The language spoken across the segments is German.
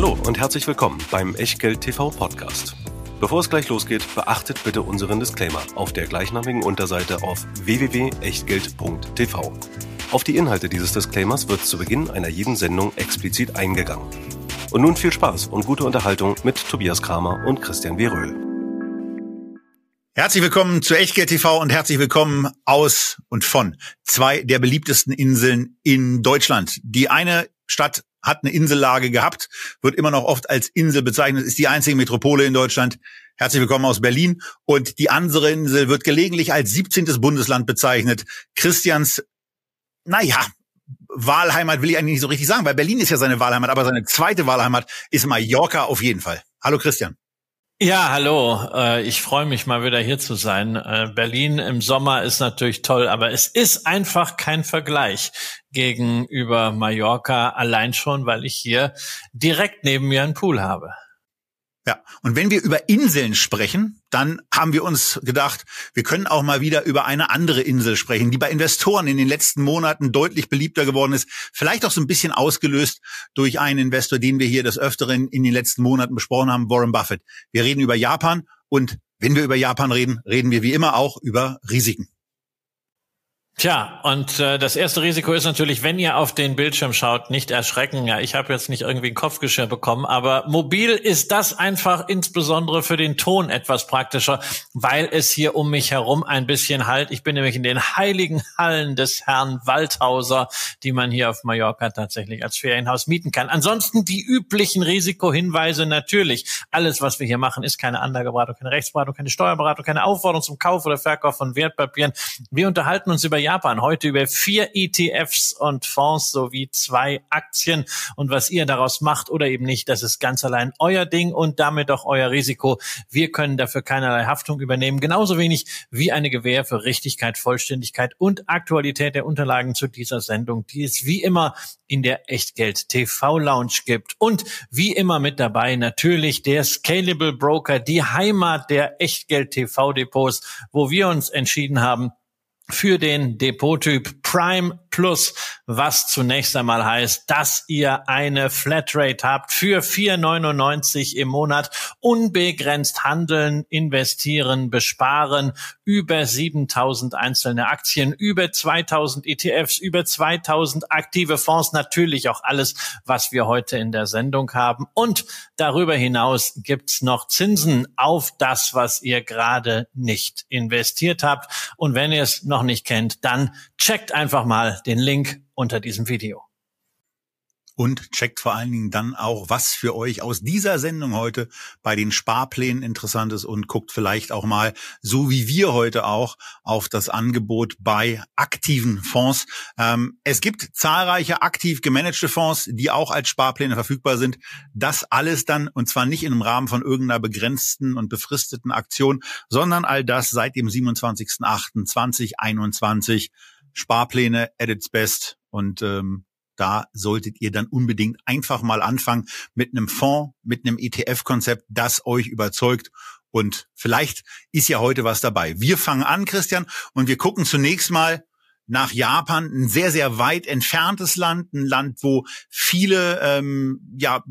Hallo und herzlich willkommen beim Echtgeld TV Podcast. Bevor es gleich losgeht, beachtet bitte unseren Disclaimer auf der gleichnamigen Unterseite auf www.echtgeld.tv. Auf die Inhalte dieses Disclaimers wird zu Beginn einer jeden Sendung explizit eingegangen. Und nun viel Spaß und gute Unterhaltung mit Tobias Kramer und Christian Weröhl. Herzlich willkommen zu Echtgeld TV und herzlich willkommen aus und von zwei der beliebtesten Inseln in Deutschland. Die eine Stadt hat eine Insellage gehabt, wird immer noch oft als Insel bezeichnet, ist die einzige Metropole in Deutschland. Herzlich willkommen aus Berlin. Und die andere Insel wird gelegentlich als 17. Bundesland bezeichnet. Christians, naja, Wahlheimat will ich eigentlich nicht so richtig sagen, weil Berlin ist ja seine Wahlheimat, aber seine zweite Wahlheimat ist Mallorca auf jeden Fall. Hallo Christian. Ja, hallo. Äh, ich freue mich mal wieder hier zu sein. Äh, Berlin im Sommer ist natürlich toll, aber es ist einfach kein Vergleich gegenüber Mallorca allein schon, weil ich hier direkt neben mir einen Pool habe. Ja, und wenn wir über Inseln sprechen, dann haben wir uns gedacht, wir können auch mal wieder über eine andere Insel sprechen, die bei Investoren in den letzten Monaten deutlich beliebter geworden ist. Vielleicht auch so ein bisschen ausgelöst durch einen Investor, den wir hier des Öfteren in den letzten Monaten besprochen haben, Warren Buffett. Wir reden über Japan und wenn wir über Japan reden, reden wir wie immer auch über Risiken. Tja, und äh, das erste Risiko ist natürlich, wenn ihr auf den Bildschirm schaut, nicht erschrecken. Ja, ich habe jetzt nicht irgendwie ein Kopfgeschirr bekommen, aber mobil ist das einfach insbesondere für den Ton etwas praktischer, weil es hier um mich herum ein bisschen halt. Ich bin nämlich in den heiligen Hallen des Herrn Waldhauser, die man hier auf Mallorca tatsächlich als Ferienhaus mieten kann. Ansonsten die üblichen Risikohinweise natürlich. Alles, was wir hier machen, ist keine Anlageberatung, keine Rechtsberatung, keine Steuerberatung, keine Aufforderung zum Kauf oder Verkauf von Wertpapieren. Wir unterhalten uns über Japan. Heute über vier ETFs und Fonds sowie zwei Aktien. Und was ihr daraus macht oder eben nicht, das ist ganz allein euer Ding und damit auch euer Risiko. Wir können dafür keinerlei Haftung übernehmen. Genauso wenig wie eine Gewähr für Richtigkeit, Vollständigkeit und Aktualität der Unterlagen zu dieser Sendung, die es wie immer in der Echtgeld TV Lounge gibt. Und wie immer mit dabei natürlich der Scalable Broker, die Heimat der Echtgeld TV Depots, wo wir uns entschieden haben, für den Depottyp Prime Plus, was zunächst einmal heißt, dass ihr eine Flatrate habt für 4,99 im Monat, unbegrenzt handeln, investieren, besparen, über 7000 einzelne Aktien, über 2000 ETFs, über 2000 aktive Fonds, natürlich auch alles, was wir heute in der Sendung haben. Und darüber hinaus gibt's noch Zinsen auf das, was ihr gerade nicht investiert habt. Und wenn ihr es noch nicht kennt, dann checkt einfach mal den Link unter diesem Video. Und checkt vor allen Dingen dann auch, was für euch aus dieser Sendung heute bei den Sparplänen interessant ist und guckt vielleicht auch mal, so wie wir heute auch, auf das Angebot bei aktiven Fonds. Ähm, es gibt zahlreiche aktiv gemanagte Fonds, die auch als Sparpläne verfügbar sind. Das alles dann, und zwar nicht im Rahmen von irgendeiner begrenzten und befristeten Aktion, sondern all das seit dem 27.08.2021 Sparpläne at its best und ähm, da solltet ihr dann unbedingt einfach mal anfangen mit einem Fonds, mit einem ETF-Konzept, das euch überzeugt. Und vielleicht ist ja heute was dabei. Wir fangen an, Christian, und wir gucken zunächst mal nach Japan, ein sehr, sehr weit entferntes Land, ein Land, wo viele ähm, ja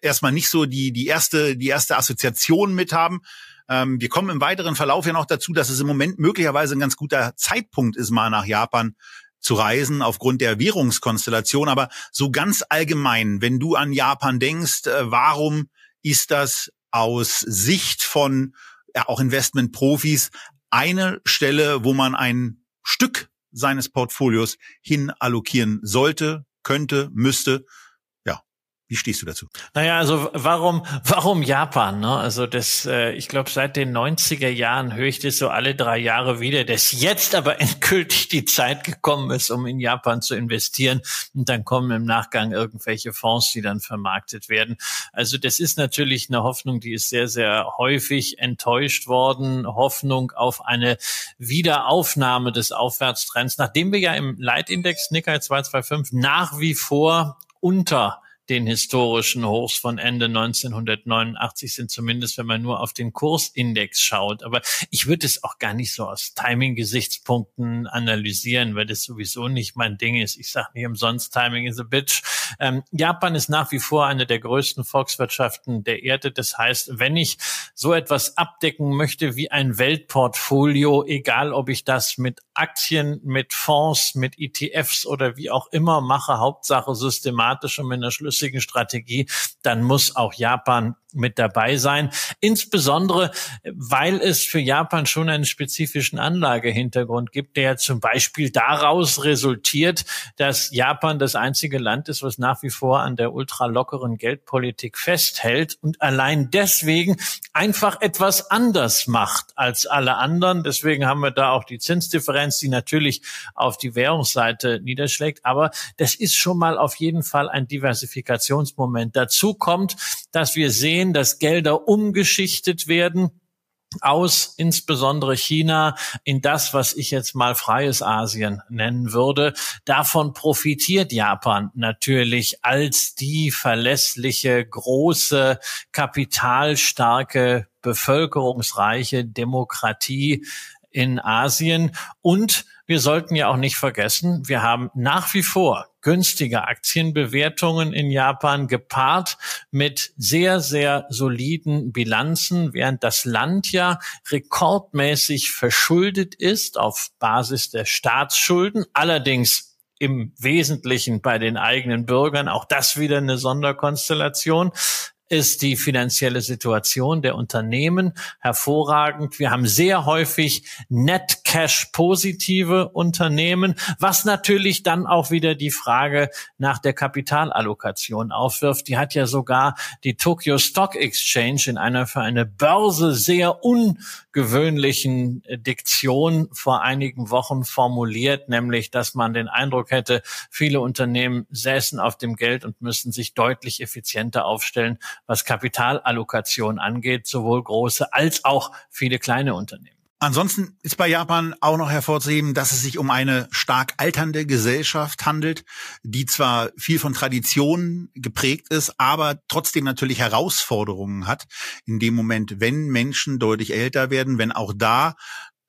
erstmal nicht so die, die erste, die erste Assoziation mit haben. Ähm, wir kommen im weiteren Verlauf ja noch dazu, dass es im Moment möglicherweise ein ganz guter Zeitpunkt ist, mal nach Japan zu reisen aufgrund der Währungskonstellation. Aber so ganz allgemein, wenn du an Japan denkst, äh, warum ist das aus Sicht von ja, auch Investmentprofis eine Stelle, wo man ein Stück seines Portfolios hin allokieren sollte, könnte, müsste? Wie stehst du dazu? Naja, also warum, warum Japan? Ne? Also das, äh, ich glaube, seit den 90er Jahren höre ich das so alle drei Jahre wieder, dass jetzt aber endgültig die Zeit gekommen ist, um in Japan zu investieren. Und dann kommen im Nachgang irgendwelche Fonds, die dann vermarktet werden. Also das ist natürlich eine Hoffnung, die ist sehr, sehr häufig enttäuscht worden. Hoffnung auf eine Wiederaufnahme des Aufwärtstrends, nachdem wir ja im Leitindex Nikkei 225 nach wie vor unter den historischen Hochs von Ende 1989 sind, zumindest wenn man nur auf den Kursindex schaut. Aber ich würde es auch gar nicht so aus Timing-Gesichtspunkten analysieren, weil das sowieso nicht mein Ding ist. Ich sage nicht umsonst, Timing is a bitch. Ähm, Japan ist nach wie vor eine der größten Volkswirtschaften der Erde. Das heißt, wenn ich so etwas abdecken möchte wie ein Weltportfolio, egal ob ich das mit Aktien, mit Fonds, mit ETFs oder wie auch immer mache, Hauptsache systematisch und mit einer schlüssigen Strategie, dann muss auch Japan mit dabei sein. Insbesondere, weil es für Japan schon einen spezifischen Anlagehintergrund gibt, der zum Beispiel daraus resultiert, dass Japan das einzige Land ist, was nach wie vor an der ultralockeren Geldpolitik festhält und allein deswegen einfach etwas anders macht als alle anderen. Deswegen haben wir da auch die Zinsdifferenz, die natürlich auf die Währungsseite niederschlägt. Aber das ist schon mal auf jeden Fall ein Diversifikationsmoment. Dazu kommt, dass wir sehen, dass Gelder umgeschichtet werden aus insbesondere China in das, was ich jetzt mal freies Asien nennen würde. Davon profitiert Japan natürlich als die verlässliche, große, kapitalstarke, bevölkerungsreiche Demokratie in Asien. Und wir sollten ja auch nicht vergessen, wir haben nach wie vor günstige Aktienbewertungen in Japan gepaart mit sehr, sehr soliden Bilanzen, während das Land ja rekordmäßig verschuldet ist auf Basis der Staatsschulden. Allerdings im Wesentlichen bei den eigenen Bürgern. Auch das wieder eine Sonderkonstellation ist die finanzielle Situation der Unternehmen hervorragend. Wir haben sehr häufig Net Cash positive Unternehmen, was natürlich dann auch wieder die Frage nach der Kapitalallokation aufwirft. Die hat ja sogar die Tokyo Stock Exchange in einer für eine Börse sehr ungewöhnlichen Diktion vor einigen Wochen formuliert, nämlich, dass man den Eindruck hätte, viele Unternehmen säßen auf dem Geld und müssten sich deutlich effizienter aufstellen, was Kapitalallokation angeht, sowohl große als auch viele kleine Unternehmen. Ansonsten ist bei Japan auch noch hervorzuheben, dass es sich um eine stark alternde Gesellschaft handelt, die zwar viel von Traditionen geprägt ist, aber trotzdem natürlich Herausforderungen hat. In dem Moment, wenn Menschen deutlich älter werden, wenn auch da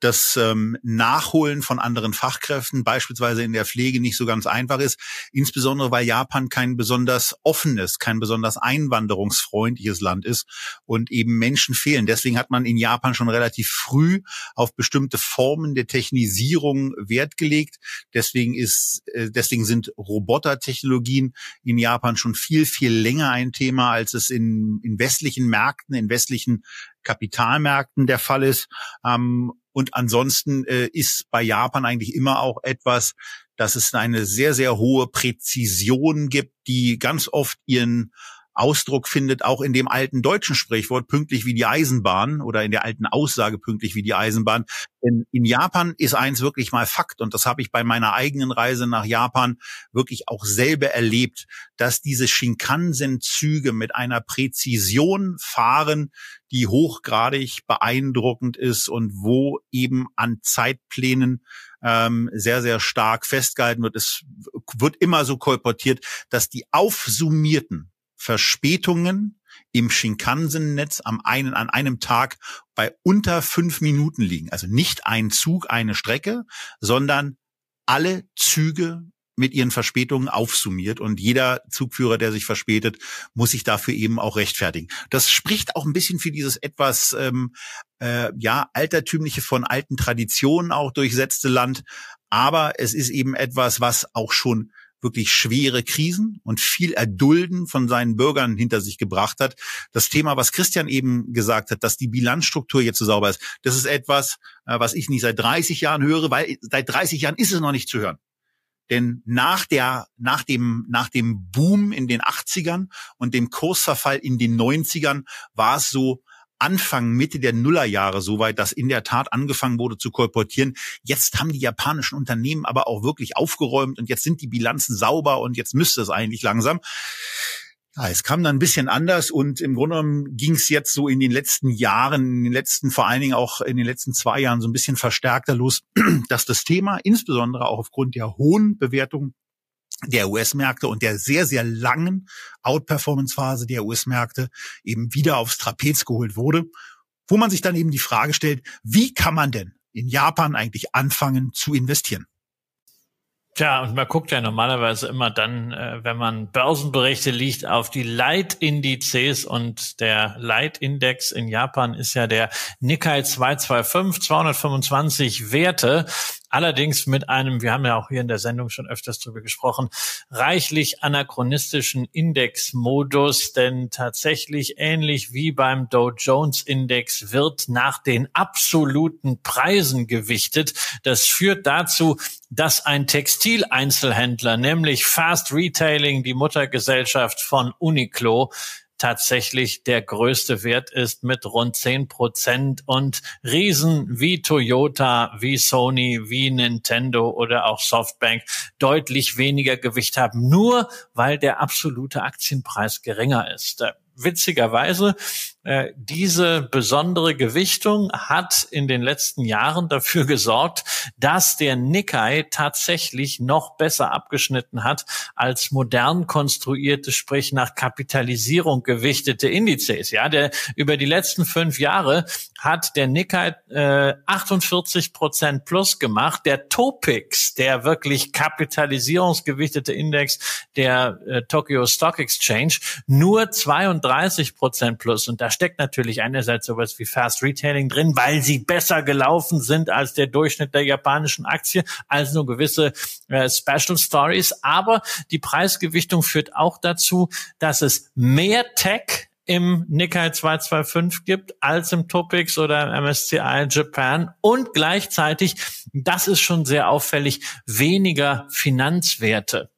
das ähm, Nachholen von anderen Fachkräften, beispielsweise in der Pflege, nicht so ganz einfach ist. Insbesondere, weil Japan kein besonders offenes, kein besonders einwanderungsfreundliches Land ist und eben Menschen fehlen. Deswegen hat man in Japan schon relativ früh auf bestimmte Formen der Technisierung Wert gelegt. Deswegen ist, äh, deswegen sind Robotertechnologien in Japan schon viel, viel länger ein Thema, als es in, in westlichen Märkten, in westlichen Kapitalmärkten der Fall ist. Ähm, und ansonsten äh, ist bei Japan eigentlich immer auch etwas, dass es eine sehr, sehr hohe Präzision gibt, die ganz oft ihren Ausdruck findet, auch in dem alten deutschen Sprichwort pünktlich wie die Eisenbahn oder in der alten Aussage pünktlich wie die Eisenbahn. Denn in Japan ist eins wirklich mal Fakt und das habe ich bei meiner eigenen Reise nach Japan wirklich auch selber erlebt, dass diese Shinkansen-Züge mit einer Präzision fahren, die hochgradig beeindruckend ist und wo eben an Zeitplänen ähm, sehr, sehr stark festgehalten wird. Es wird immer so kolportiert, dass die aufsummierten Verspätungen im Shinkansen-Netz am einen, an einem Tag bei unter fünf Minuten liegen. Also nicht ein Zug, eine Strecke, sondern alle Züge mit ihren Verspätungen aufsummiert und jeder Zugführer, der sich verspätet, muss sich dafür eben auch rechtfertigen. Das spricht auch ein bisschen für dieses etwas ähm, äh, ja altertümliche von alten Traditionen auch durchsetzte Land, aber es ist eben etwas, was auch schon wirklich schwere Krisen und viel Erdulden von seinen Bürgern hinter sich gebracht hat. Das Thema, was Christian eben gesagt hat, dass die Bilanzstruktur jetzt so sauber ist, das ist etwas, äh, was ich nicht seit 30 Jahren höre, weil seit 30 Jahren ist es noch nicht zu hören. Denn nach der, nach dem, nach dem Boom in den 80ern und dem Kursverfall in den 90ern war es so, Anfang, Mitte der Nullerjahre soweit, dass in der Tat angefangen wurde zu kolportieren. Jetzt haben die japanischen Unternehmen aber auch wirklich aufgeräumt und jetzt sind die Bilanzen sauber und jetzt müsste es eigentlich langsam. Ja, es kam dann ein bisschen anders und im Grunde genommen ging es jetzt so in den letzten Jahren, in den letzten, vor allen Dingen auch in den letzten zwei Jahren so ein bisschen verstärkter los, dass das Thema, insbesondere auch aufgrund der hohen Bewertung der US-Märkte und der sehr, sehr langen Outperformance-Phase der US-Märkte eben wieder aufs Trapez geholt wurde, wo man sich dann eben die Frage stellt, wie kann man denn in Japan eigentlich anfangen zu investieren? Tja, und man guckt ja normalerweise immer dann, äh, wenn man Börsenberichte liest, auf die Leitindizes und der Leitindex in Japan ist ja der Nikkei 225, 225 Werte. Allerdings mit einem, wir haben ja auch hier in der Sendung schon öfters drüber gesprochen, reichlich anachronistischen Indexmodus, denn tatsächlich ähnlich wie beim Dow Jones Index wird nach den absoluten Preisen gewichtet. Das führt dazu, dass ein Textileinzelhändler, nämlich Fast Retailing, die Muttergesellschaft von Uniqlo, tatsächlich der größte Wert ist mit rund zehn Prozent und Riesen wie Toyota, wie Sony, wie Nintendo oder auch Softbank deutlich weniger Gewicht haben, nur weil der absolute Aktienpreis geringer ist. Witzigerweise äh, diese besondere Gewichtung hat in den letzten Jahren dafür gesorgt, dass der Nikkei tatsächlich noch besser abgeschnitten hat als modern konstruierte, sprich nach Kapitalisierung gewichtete Indizes. Ja, der über die letzten fünf Jahre hat der Nikkei äh, 48 Prozent plus gemacht. Der Topix, der wirklich kapitalisierungsgewichtete Index der äh, Tokyo Stock Exchange, nur 32 Prozent plus. Und da steckt natürlich einerseits sowas wie Fast Retailing drin, weil sie besser gelaufen sind als der Durchschnitt der japanischen Aktie, also nur gewisse äh, Special Stories. Aber die Preisgewichtung führt auch dazu, dass es mehr Tech im Nikkei 225 gibt als im Topix oder im MSCI Japan und gleichzeitig, das ist schon sehr auffällig, weniger Finanzwerte.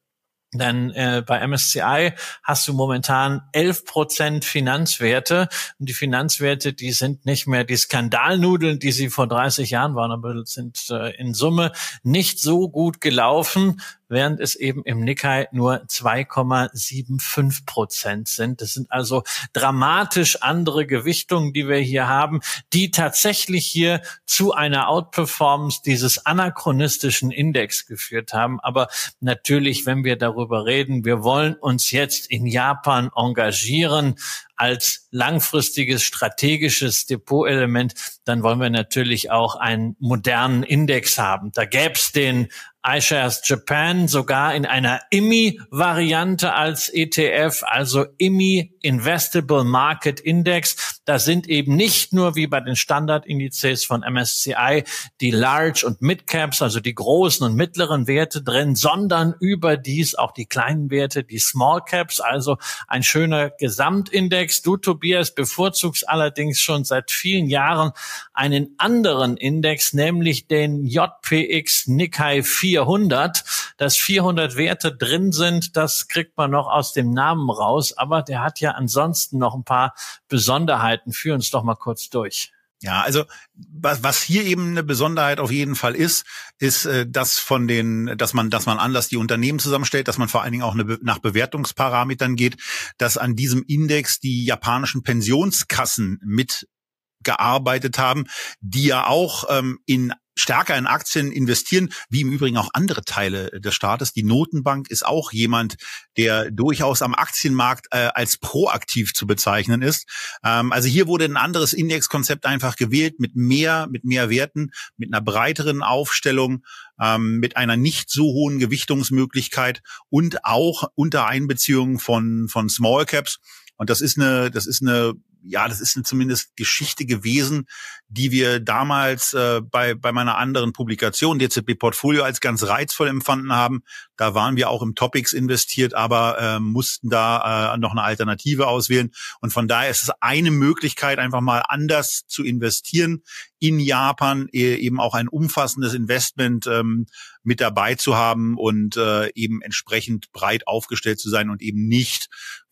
Denn äh, bei MSCI hast du momentan 11 Prozent Finanzwerte. Und die Finanzwerte, die sind nicht mehr die Skandalnudeln, die sie vor 30 Jahren waren, aber sind äh, in Summe nicht so gut gelaufen, während es eben im Nikkei nur 2,75 Prozent sind. Das sind also dramatisch andere Gewichtungen, die wir hier haben, die tatsächlich hier zu einer Outperformance dieses anachronistischen Index geführt haben. Aber natürlich, wenn wir darüber reden, wir wollen uns jetzt in Japan engagieren, als langfristiges strategisches Depotelement, dann wollen wir natürlich auch einen modernen Index haben. Da gäbe es den iShares Japan sogar in einer IMI-Variante als ETF, also IMI Investable Market Index. Da sind eben nicht nur wie bei den Standardindizes von MSCI die Large und Mid Caps, also die großen und mittleren Werte drin, sondern überdies auch die kleinen Werte, die Small Caps, also ein schöner Gesamtindex. Du, Tobias, bevorzugst allerdings schon seit vielen Jahren einen anderen Index, nämlich den JPX Nikkei 400. Dass 400 Werte drin sind, das kriegt man noch aus dem Namen raus, aber der hat ja ansonsten noch ein paar Besonderheiten. Führ uns doch mal kurz durch. Ja, also was, was hier eben eine Besonderheit auf jeden Fall ist, ist, äh, dass von den, dass man, dass man anders die Unternehmen zusammenstellt, dass man vor allen Dingen auch eine, nach Bewertungsparametern geht, dass an diesem Index die japanischen Pensionskassen mitgearbeitet haben, die ja auch ähm, in stärker in Aktien investieren, wie im Übrigen auch andere Teile des Staates. Die Notenbank ist auch jemand, der durchaus am Aktienmarkt äh, als proaktiv zu bezeichnen ist. Ähm, also hier wurde ein anderes Indexkonzept einfach gewählt mit mehr, mit mehr Werten, mit einer breiteren Aufstellung, ähm, mit einer nicht so hohen Gewichtungsmöglichkeit und auch unter Einbeziehung von, von Small Caps. Und das ist eine, das ist eine ja, das ist eine zumindest Geschichte gewesen, die wir damals äh, bei, bei meiner anderen Publikation, DZB Portfolio, als ganz reizvoll empfunden haben. Da waren wir auch im Topics investiert, aber äh, mussten da äh, noch eine Alternative auswählen. Und von daher ist es eine Möglichkeit, einfach mal anders zu investieren in Japan, e, eben auch ein umfassendes Investment ähm, mit dabei zu haben und äh, eben entsprechend breit aufgestellt zu sein und eben nicht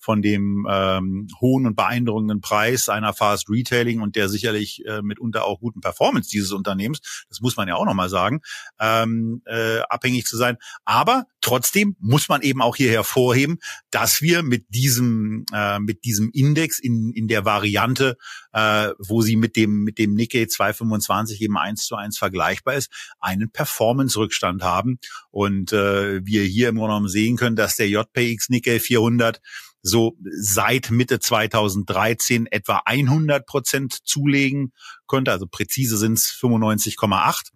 von dem ähm, hohen und beeindruckenden Preis einer Fast Retailing und der sicherlich äh, mitunter auch guten Performance dieses Unternehmens, das muss man ja auch nochmal sagen, ähm, äh, abhängig zu sein. Aber trotzdem muss man eben auch hier hervorheben, dass wir mit diesem äh, mit diesem Index in in der Variante, äh, wo sie mit dem mit dem Nikkei 225 eben eins zu eins vergleichbar ist, einen Performance-Rückstand haben und äh, wir hier im Grunde genommen sehen können, dass der JPX Nikkei 400 so seit Mitte 2013 etwa 100 Prozent zulegen konnte. Also präzise sind es 95,8.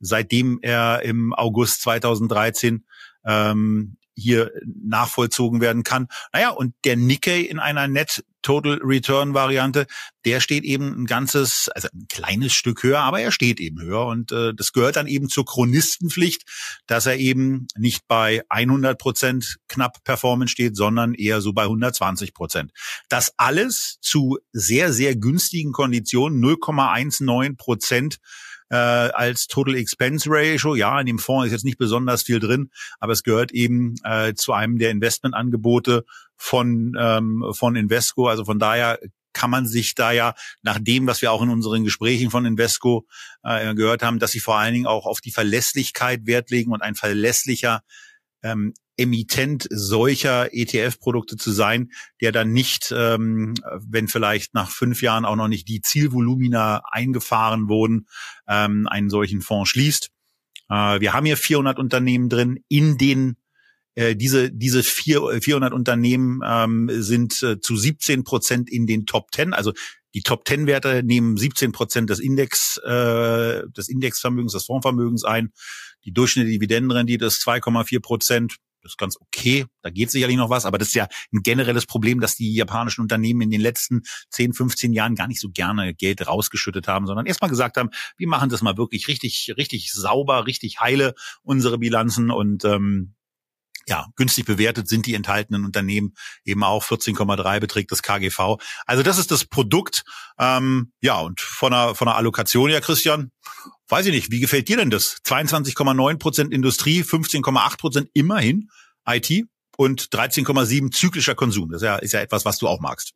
Seitdem er im August 2013 ähm, hier nachvollzogen werden kann. Naja, und der Nikkei in einer Net Total Return Variante, der steht eben ein ganzes, also ein kleines Stück höher, aber er steht eben höher und äh, das gehört dann eben zur Chronistenpflicht, dass er eben nicht bei 100 Prozent knapp Performance steht, sondern eher so bei 120 Prozent. Das alles zu sehr, sehr günstigen Konditionen, 0,19 Prozent äh, als Total Expense Ratio. Ja, in dem Fonds ist jetzt nicht besonders viel drin, aber es gehört eben äh, zu einem der Investmentangebote von ähm, von Invesco. Also von daher kann man sich da ja nach dem, was wir auch in unseren Gesprächen von Invesco äh, gehört haben, dass sie vor allen Dingen auch auf die Verlässlichkeit Wert legen und ein verlässlicher ähm, Emittent solcher ETF-Produkte zu sein, der dann nicht, ähm, wenn vielleicht nach fünf Jahren auch noch nicht die Zielvolumina eingefahren wurden, ähm, einen solchen Fonds schließt. Äh, wir haben hier 400 Unternehmen drin. In den äh, diese diese vier, 400 Unternehmen ähm, sind äh, zu 17 Prozent in den Top 10. Also die Top 10 Werte nehmen 17 Prozent des Index äh, des Indexvermögens, des Fondsvermögens ein. Die durchschnittliche Dividendenrendite ist 2,4 Prozent. Das ist ganz okay. Da geht sicherlich noch was, aber das ist ja ein generelles Problem, dass die japanischen Unternehmen in den letzten 10, 15 Jahren gar nicht so gerne Geld rausgeschüttet haben, sondern erstmal gesagt haben, wir machen das mal wirklich richtig, richtig sauber, richtig heile, unsere Bilanzen und ähm, ja, günstig bewertet sind die enthaltenen Unternehmen eben auch 14,3 beträgt das KGV. Also das ist das Produkt. Ähm, ja, und von der, von der Allokation ja, Christian, weiß ich nicht, wie gefällt dir denn das? 22,9 Prozent Industrie, 15,8 Prozent immerhin IT und 13,7 zyklischer Konsum. Das ist ja, ist ja etwas, was du auch magst.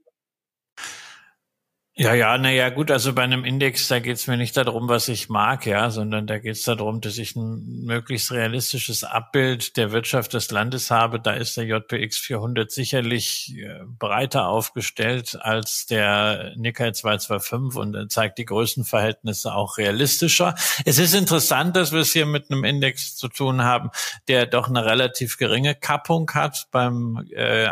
Ja, ja, naja, gut, also bei einem Index, da geht es mir nicht darum, was ich mag, ja, sondern da geht es darum, dass ich ein möglichst realistisches Abbild der Wirtschaft des Landes habe. Da ist der JPX 400 sicherlich äh, breiter aufgestellt als der Nikkei 225 und zeigt die Größenverhältnisse auch realistischer. Es ist interessant, dass wir es hier mit einem Index zu tun haben, der doch eine relativ geringe Kappung hat beim äh,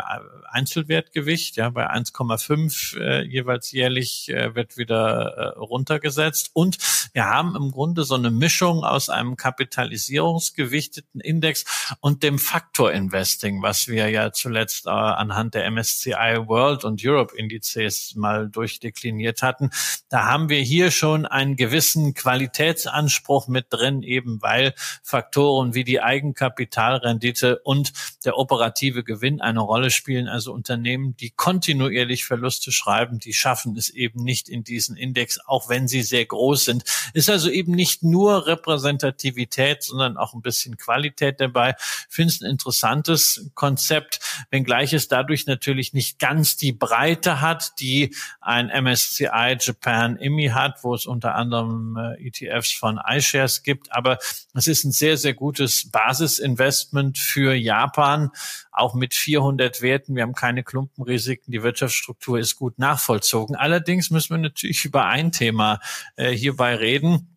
Einzelwertgewicht, ja, bei 1,5 äh, jeweils jährlich äh, wird wieder äh, runtergesetzt. Und wir haben im Grunde so eine Mischung aus einem kapitalisierungsgewichteten Index und dem Faktor Investing, was wir ja zuletzt äh, anhand der MSCI World und Europe Indizes mal durchdekliniert hatten. Da haben wir hier schon einen gewissen Qualitätsanspruch mit drin, eben weil Faktoren wie die Eigenkapitalrendite und der operative Gewinn eine Rolle spielen. Also Unternehmen, die kontinuierlich Verluste schreiben, die schaffen es eben nicht in diesen Index, auch wenn sie sehr groß sind. Ist also eben nicht nur Repräsentativität, sondern auch ein bisschen Qualität dabei. Finde es ein interessantes Konzept, wenngleich es dadurch natürlich nicht ganz die Breite hat, die ein MSCI Japan IMI hat, wo es unter anderem äh, ETFs von iShares gibt. Aber es ist ein sehr, sehr gutes Basisinvestment für Japan, auch mit 400 Werten. Wir haben keine Klumpenrisiken. Die Wirtschaftsstruktur ist gut nachvollzogen. Allerdings Allerdings müssen wir natürlich über ein Thema äh, hierbei reden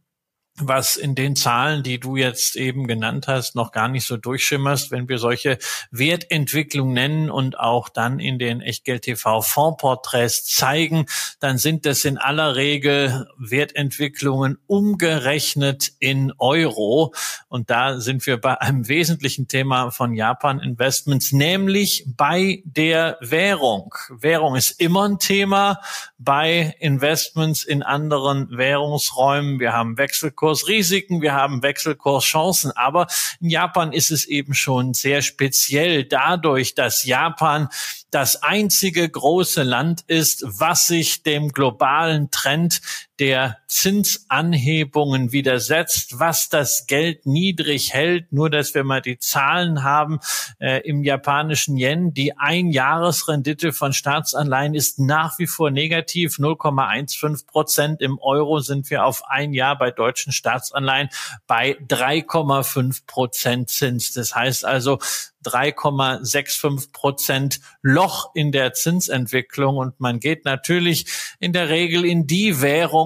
was in den Zahlen, die du jetzt eben genannt hast, noch gar nicht so durchschimmerst, wenn wir solche Wertentwicklung nennen und auch dann in den Echtgeld TV Fondsporträts zeigen, dann sind das in aller Regel Wertentwicklungen umgerechnet in Euro. Und da sind wir bei einem wesentlichen Thema von Japan Investments, nämlich bei der Währung. Währung ist immer ein Thema bei Investments in anderen Währungsräumen. Wir haben Wechselkurse Wechselkursrisiken, wir haben Wechselkurschancen. Aber in Japan ist es eben schon sehr speziell dadurch, dass Japan das einzige große Land ist, was sich dem globalen Trend der Zinsanhebungen widersetzt, was das Geld niedrig hält. Nur, dass wir mal die Zahlen haben äh, im japanischen Yen. Die Einjahresrendite von Staatsanleihen ist nach wie vor negativ, 0,15 Prozent. Im Euro sind wir auf ein Jahr bei deutschen Staatsanleihen bei 3,5 Prozent Zins. Das heißt also, 3,65 Prozent Loch in der Zinsentwicklung. Und man geht natürlich in der Regel in die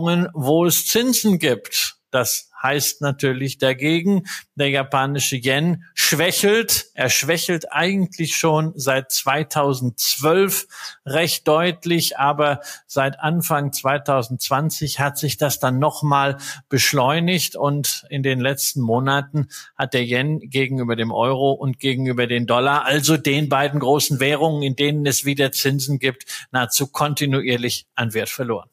Währungen, wo es Zinsen gibt. Das heißt natürlich dagegen, der japanische Yen schwächelt. Er schwächelt eigentlich schon seit 2012 recht deutlich, aber seit Anfang 2020 hat sich das dann nochmal beschleunigt und in den letzten Monaten hat der Yen gegenüber dem Euro und gegenüber den Dollar, also den beiden großen Währungen, in denen es wieder Zinsen gibt, nahezu kontinuierlich an Wert verloren.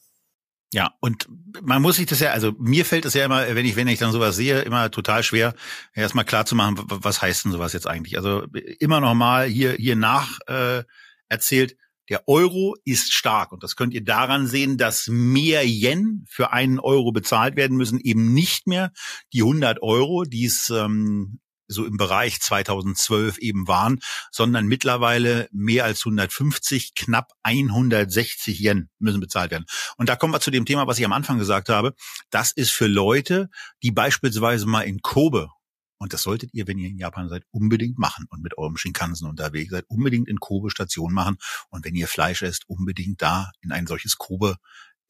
Ja, und man muss sich das ja, also mir fällt es ja immer, wenn ich, wenn ich dann sowas sehe, immer total schwer, erstmal klar zu machen, was heißt denn sowas jetzt eigentlich? Also immer noch mal hier, hier nach äh, erzählt, der Euro ist stark und das könnt ihr daran sehen, dass mehr Yen für einen Euro bezahlt werden müssen, eben nicht mehr die 100 Euro, die es ähm, so im Bereich 2012 eben waren, sondern mittlerweile mehr als 150, knapp 160 Yen müssen bezahlt werden. Und da kommen wir zu dem Thema, was ich am Anfang gesagt habe. Das ist für Leute, die beispielsweise mal in Kobe und das solltet ihr, wenn ihr in Japan seid, unbedingt machen und mit eurem Shinkansen unterwegs seid, unbedingt in Kobe Station machen. Und wenn ihr Fleisch esst, unbedingt da in ein solches Kobe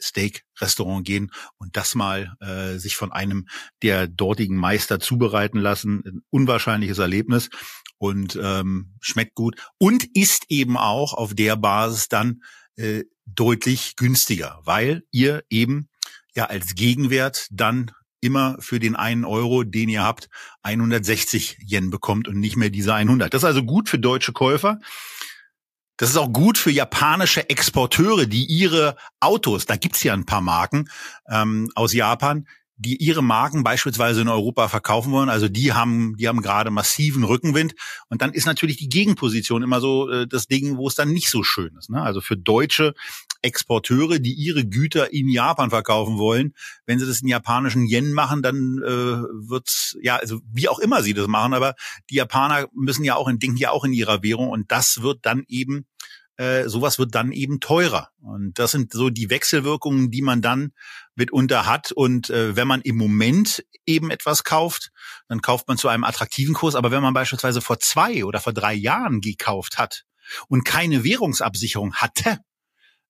Steak-Restaurant gehen und das mal äh, sich von einem der dortigen Meister zubereiten lassen. Ein unwahrscheinliches Erlebnis und ähm, schmeckt gut und ist eben auch auf der Basis dann äh, deutlich günstiger, weil ihr eben ja als Gegenwert dann immer für den einen Euro, den ihr habt, 160 Yen bekommt und nicht mehr diese 100. Das ist also gut für deutsche Käufer. Das ist auch gut für japanische Exporteure, die ihre Autos, da gibt's ja ein paar Marken ähm, aus Japan, die ihre Marken beispielsweise in Europa verkaufen wollen. Also die haben, die haben gerade massiven Rückenwind. Und dann ist natürlich die Gegenposition immer so äh, das Ding, wo es dann nicht so schön ist. Ne? Also für deutsche Exporteure, die ihre Güter in Japan verkaufen wollen, wenn sie das in japanischen Yen machen, dann äh, wird's ja, also wie auch immer sie das machen, aber die Japaner müssen ja auch in denken ja auch in ihrer Währung und das wird dann eben äh, sowas wird dann eben teurer. Und das sind so die Wechselwirkungen, die man dann mitunter hat. Und äh, wenn man im Moment eben etwas kauft, dann kauft man zu einem attraktiven Kurs. Aber wenn man beispielsweise vor zwei oder vor drei Jahren gekauft hat und keine Währungsabsicherung hatte,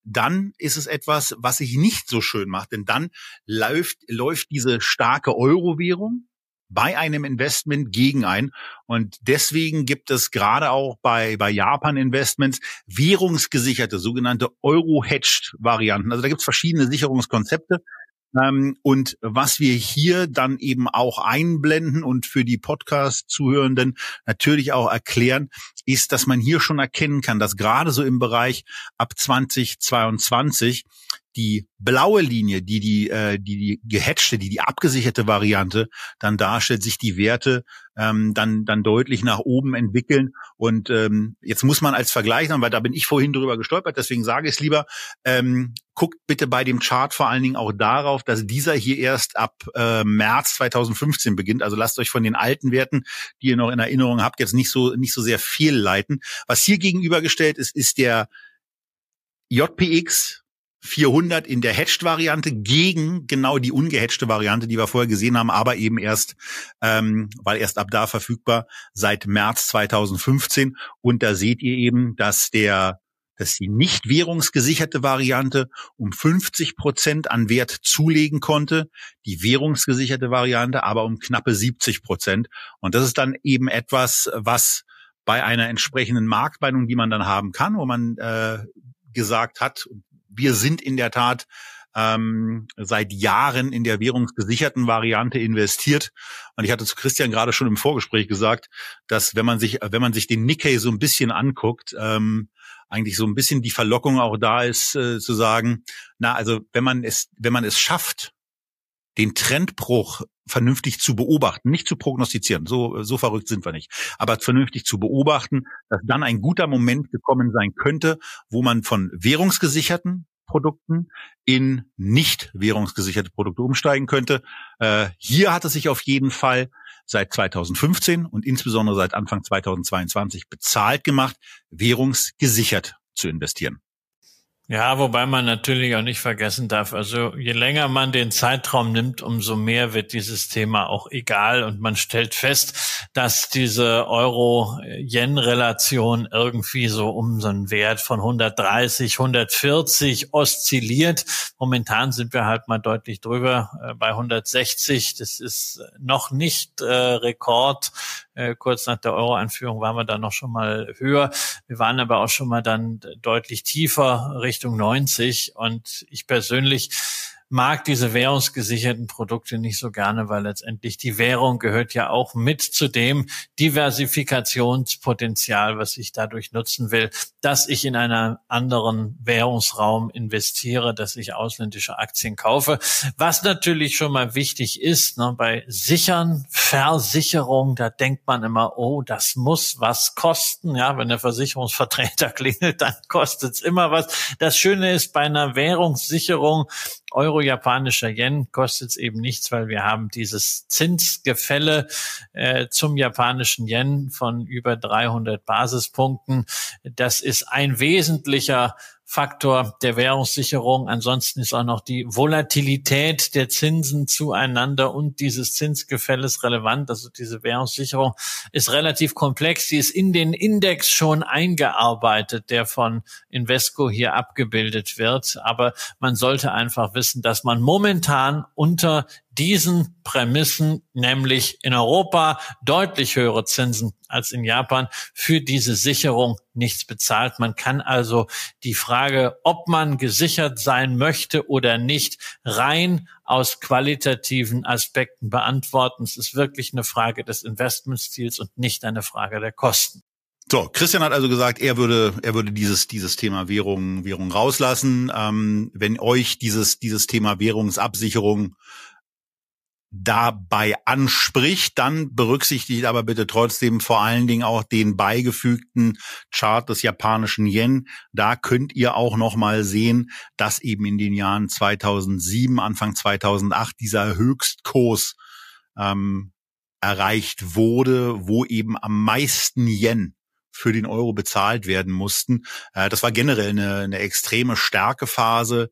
dann ist es etwas, was sich nicht so schön macht. Denn dann läuft, läuft diese starke Euro-Währung bei einem Investment gegen ein. Und deswegen gibt es gerade auch bei, bei Japan-Investments währungsgesicherte, sogenannte Euro-Hedged-Varianten. Also da gibt es verschiedene Sicherungskonzepte. Ähm, und was wir hier dann eben auch einblenden und für die Podcast-Zuhörenden natürlich auch erklären, ist, dass man hier schon erkennen kann, dass gerade so im Bereich ab 2022 die blaue Linie, die die, äh, die, die gehatchte, die die abgesicherte Variante dann darstellt, sich die Werte ähm, dann, dann deutlich nach oben entwickeln. Und ähm, jetzt muss man als Vergleich sagen, weil da bin ich vorhin drüber gestolpert, deswegen sage ich es lieber, ähm, guckt bitte bei dem Chart vor allen Dingen auch darauf, dass dieser hier erst ab äh, März 2015 beginnt. Also lasst euch von den alten Werten, die ihr noch in Erinnerung habt, jetzt nicht so, nicht so sehr viel leiten. Was hier gegenübergestellt ist, ist der JPX 400 in der Hedged-Variante gegen genau die ungehatchte Variante, die wir vorher gesehen haben, aber eben erst, ähm, weil erst ab da verfügbar seit März 2015. Und da seht ihr eben, dass der dass die nicht währungsgesicherte Variante um 50 Prozent an Wert zulegen konnte, die währungsgesicherte Variante aber um knappe 70 Prozent. Und das ist dann eben etwas, was bei einer entsprechenden Marktmeinung, die man dann haben kann, wo man äh, gesagt hat, wir sind in der Tat ähm, seit Jahren in der währungsgesicherten Variante investiert. Und ich hatte zu Christian gerade schon im Vorgespräch gesagt, dass wenn man sich, wenn man sich den Nikkei so ein bisschen anguckt, ähm, eigentlich so ein bisschen die Verlockung auch da ist, äh, zu sagen, na, also wenn man es, wenn man es schafft, den Trendbruch vernünftig zu beobachten, nicht zu prognostizieren, so, so verrückt sind wir nicht, aber vernünftig zu beobachten, dass dann ein guter Moment gekommen sein könnte, wo man von währungsgesicherten Produkten in nicht währungsgesicherte Produkte umsteigen könnte. Äh, hier hat es sich auf jeden Fall seit 2015 und insbesondere seit Anfang 2022 bezahlt gemacht, währungsgesichert zu investieren. Ja, wobei man natürlich auch nicht vergessen darf, also je länger man den Zeitraum nimmt, umso mehr wird dieses Thema auch egal und man stellt fest, dass diese Euro-Yen-Relation irgendwie so um so einen Wert von 130, 140 oszilliert. Momentan sind wir halt mal deutlich drüber äh, bei 160. Das ist noch nicht äh, Rekord äh, kurz nach der Euro-Einführung waren wir dann noch schon mal höher. Wir waren aber auch schon mal dann deutlich tiefer Richtung 90. Und ich persönlich mag diese währungsgesicherten Produkte nicht so gerne, weil letztendlich die Währung gehört ja auch mit zu dem Diversifikationspotenzial, was ich dadurch nutzen will, dass ich in einen anderen Währungsraum investiere, dass ich ausländische Aktien kaufe. Was natürlich schon mal wichtig ist, ne, bei Sichern, Versicherung, da denkt man immer, oh, das muss was kosten. Ja, wenn der Versicherungsvertreter klingelt, dann kostet es immer was. Das Schöne ist bei einer Währungssicherung, Euro, japanischer Yen kostet es eben nichts, weil wir haben dieses Zinsgefälle äh, zum japanischen Yen von über 300 Basispunkten. Das ist ein wesentlicher Faktor der Währungssicherung. Ansonsten ist auch noch die Volatilität der Zinsen zueinander und dieses Zinsgefälles relevant. Also diese Währungssicherung ist relativ komplex. Sie ist in den Index schon eingearbeitet, der von Invesco hier abgebildet wird. Aber man sollte einfach wissen, dass man momentan unter diesen Prämissen, nämlich in Europa deutlich höhere Zinsen als in Japan, für diese Sicherung nichts bezahlt. Man kann also die Frage, ob man gesichert sein möchte oder nicht, rein aus qualitativen Aspekten beantworten. Es ist wirklich eine Frage des Investmentstils und nicht eine Frage der Kosten. So, Christian hat also gesagt, er würde, er würde dieses, dieses Thema Währung, Währung rauslassen. Ähm, wenn euch dieses, dieses Thema Währungsabsicherung dabei anspricht, dann berücksichtigt aber bitte trotzdem vor allen Dingen auch den beigefügten Chart des japanischen Yen. Da könnt ihr auch noch mal sehen, dass eben in den Jahren 2007, Anfang 2008 dieser Höchstkurs ähm, erreicht wurde, wo eben am meisten Yen für den Euro bezahlt werden mussten. Äh, das war generell eine, eine extreme Stärkephase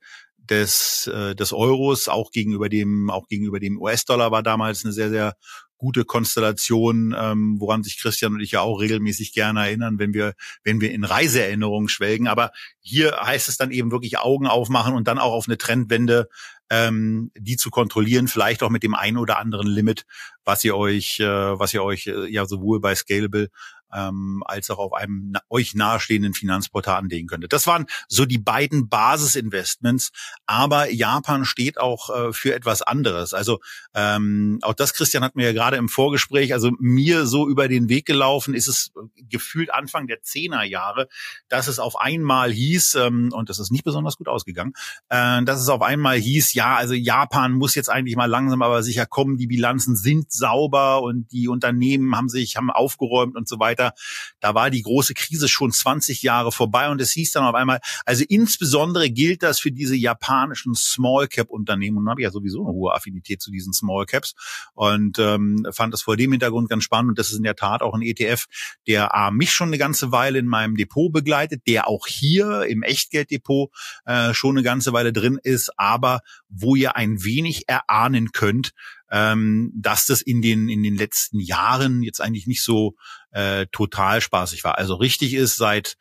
des, äh, des Euros, auch gegenüber dem, auch gegenüber dem US-Dollar war damals eine sehr, sehr gute Konstellation, ähm, woran sich Christian und ich ja auch regelmäßig gerne erinnern, wenn wir, wenn wir in Reiseerinnerungen schwelgen. Aber hier heißt es dann eben wirklich Augen aufmachen und dann auch auf eine Trendwende, ähm, die zu kontrollieren, vielleicht auch mit dem einen oder anderen Limit, was ihr euch, äh, was ihr euch äh, ja sowohl bei Scalable ähm, als auch auf einem na euch nahestehenden Finanzportal anlegen könnte. Das waren so die beiden Basisinvestments, aber Japan steht auch äh, für etwas anderes. Also ähm, auch das, Christian, hat mir ja gerade im Vorgespräch, also mir so über den Weg gelaufen, ist es gefühlt Anfang der Zehnerjahre, dass es auf einmal hieß, ähm, und das ist nicht besonders gut ausgegangen, äh, dass es auf einmal hieß, ja, also Japan muss jetzt eigentlich mal langsam aber sicher kommen, die Bilanzen sind sauber und die Unternehmen haben sich, haben aufgeräumt und so weiter weiter. Da war die große Krise schon 20 Jahre vorbei und es hieß dann auf einmal, also insbesondere gilt das für diese japanischen Small Cap Unternehmen und habe ja sowieso eine hohe Affinität zu diesen Small Caps und ähm, fand das vor dem Hintergrund ganz spannend und das ist in der Tat auch ein ETF, der A, mich schon eine ganze Weile in meinem Depot begleitet, der auch hier im Echtgelddepot äh, schon eine ganze Weile drin ist, aber wo ihr ein wenig erahnen könnt, ähm, dass das in den in den letzten Jahren jetzt eigentlich nicht so äh, total spaßig war. Also richtig ist seit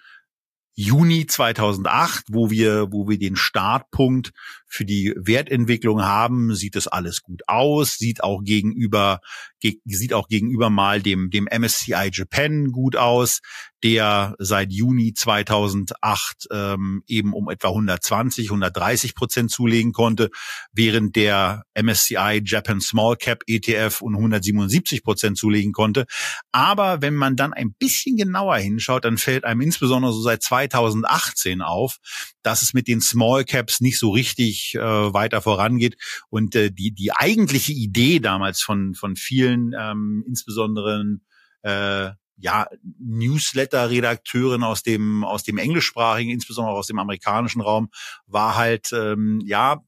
Juni 2008, wo wir, wo wir den Startpunkt für die Wertentwicklung haben, sieht das alles gut aus, sieht auch gegenüber, sieht auch gegenüber mal dem, dem MSCI Japan gut aus, der seit Juni 2008 ähm, eben um etwa 120, 130 Prozent zulegen konnte, während der MSCI Japan Small Cap ETF um 177 Prozent zulegen konnte. Aber wenn man dann ein bisschen genauer hinschaut, dann fällt einem insbesondere so seit 2000 2018 auf, dass es mit den Small Caps nicht so richtig äh, weiter vorangeht. Und äh, die die eigentliche Idee damals von von vielen ähm, insbesondere äh, ja, Newsletter-Redakteurin aus dem aus dem englischsprachigen, insbesondere aus dem amerikanischen Raum, war halt ähm, ja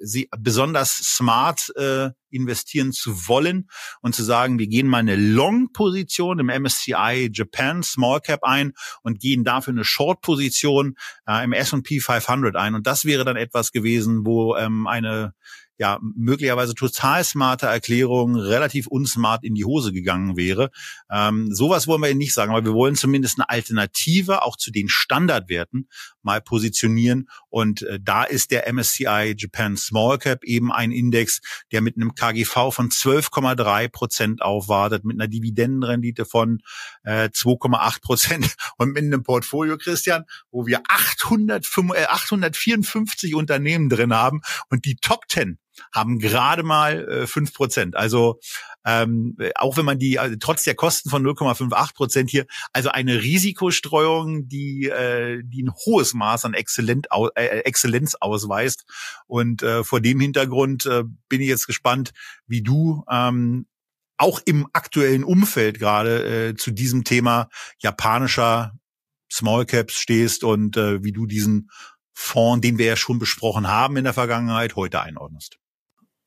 sie besonders smart äh, investieren zu wollen und zu sagen, wir gehen mal eine Long-Position im MSCI Japan Small Cap ein und gehen dafür eine Short-Position äh, im S&P 500 ein. Und das wäre dann etwas gewesen, wo ähm, eine ja möglicherweise total smarte Erklärung relativ unsmart in die Hose gegangen wäre. Ähm, sowas wollen wir nicht sagen, aber wir wollen zumindest eine Alternative auch zu den Standardwerten mal positionieren. Und äh, da ist der MSCI Japan Small Cap eben ein Index, der mit einem KGV von 12,3 Prozent aufwartet, mit einer Dividendenrendite von äh, 2,8 Prozent und mit einem Portfolio, Christian, wo wir 800, äh, 854 Unternehmen drin haben und die Top 10 haben gerade mal äh, fünf äh, Prozent. Also ähm, auch wenn man die, also trotz der Kosten von 0,58 Prozent hier, also eine Risikostreuung, die, äh, die ein hohes Maß an Exzellent, äh, Exzellenz ausweist. Und äh, vor dem Hintergrund äh, bin ich jetzt gespannt, wie du ähm, auch im aktuellen Umfeld gerade äh, zu diesem Thema japanischer Small Caps stehst und äh, wie du diesen Fonds, den wir ja schon besprochen haben in der Vergangenheit, heute einordnest.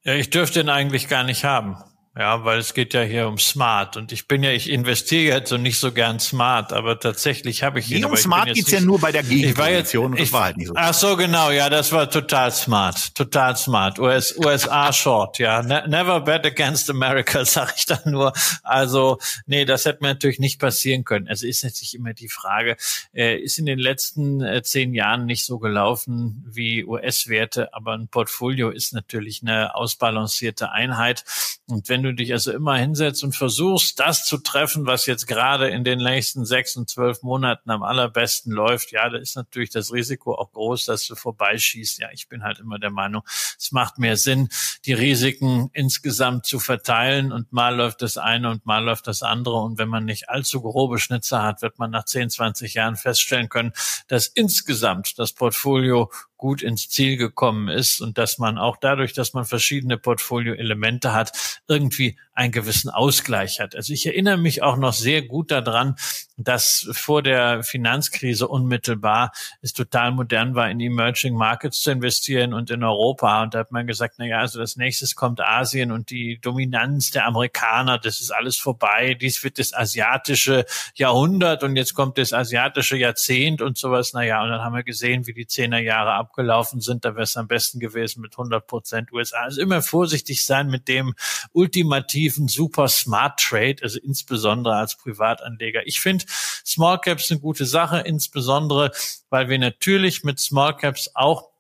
Ja, ich dürfte ihn eigentlich gar nicht haben. Ja, weil es geht ja hier um Smart und ich bin ja, ich investiere jetzt so nicht so gern Smart, aber tatsächlich habe ich ihn. Nee, um Smart geht's ja nur bei der Gegenposition ich war jetzt, ich, war halt nicht so. Ach so, genau, ja, das war total smart, total smart. US, USA Short, ja, ne, never bet against America, sag ich dann nur. Also, nee, das hätte mir natürlich nicht passieren können. Also ist natürlich immer die Frage, äh, ist in den letzten äh, zehn Jahren nicht so gelaufen wie US-Werte, aber ein Portfolio ist natürlich eine ausbalancierte Einheit und wenn wenn du dich also immer hinsetzt und versuchst, das zu treffen, was jetzt gerade in den nächsten sechs und zwölf Monaten am allerbesten läuft, ja, da ist natürlich das Risiko auch groß, dass du vorbeischießt. Ja, ich bin halt immer der Meinung, es macht mehr Sinn, die Risiken insgesamt zu verteilen und mal läuft das eine und mal läuft das andere. Und wenn man nicht allzu grobe Schnitzer hat, wird man nach 10, 20 Jahren feststellen können, dass insgesamt das Portfolio gut ins Ziel gekommen ist und dass man auch dadurch, dass man verschiedene Portfolio-Elemente hat, irgendwie einen gewissen Ausgleich hat. Also ich erinnere mich auch noch sehr gut daran, dass vor der Finanzkrise unmittelbar es total modern war, in Emerging Markets zu investieren und in Europa. Und da hat man gesagt, na also das nächste kommt Asien und die Dominanz der Amerikaner, das ist alles vorbei. Dies wird das asiatische Jahrhundert und jetzt kommt das asiatische Jahrzehnt und sowas. Na und dann haben wir gesehen, wie die Zehnerjahre abgelaufen sind. Da wäre es am besten gewesen mit 100 Prozent USA. Also immer vorsichtig sein mit dem ultimativen ultimativen super Smart Trade, also insbesondere als Privatanleger. Ich finde Small Caps eine gute Sache, insbesondere weil wir natürlich mit Small Caps auch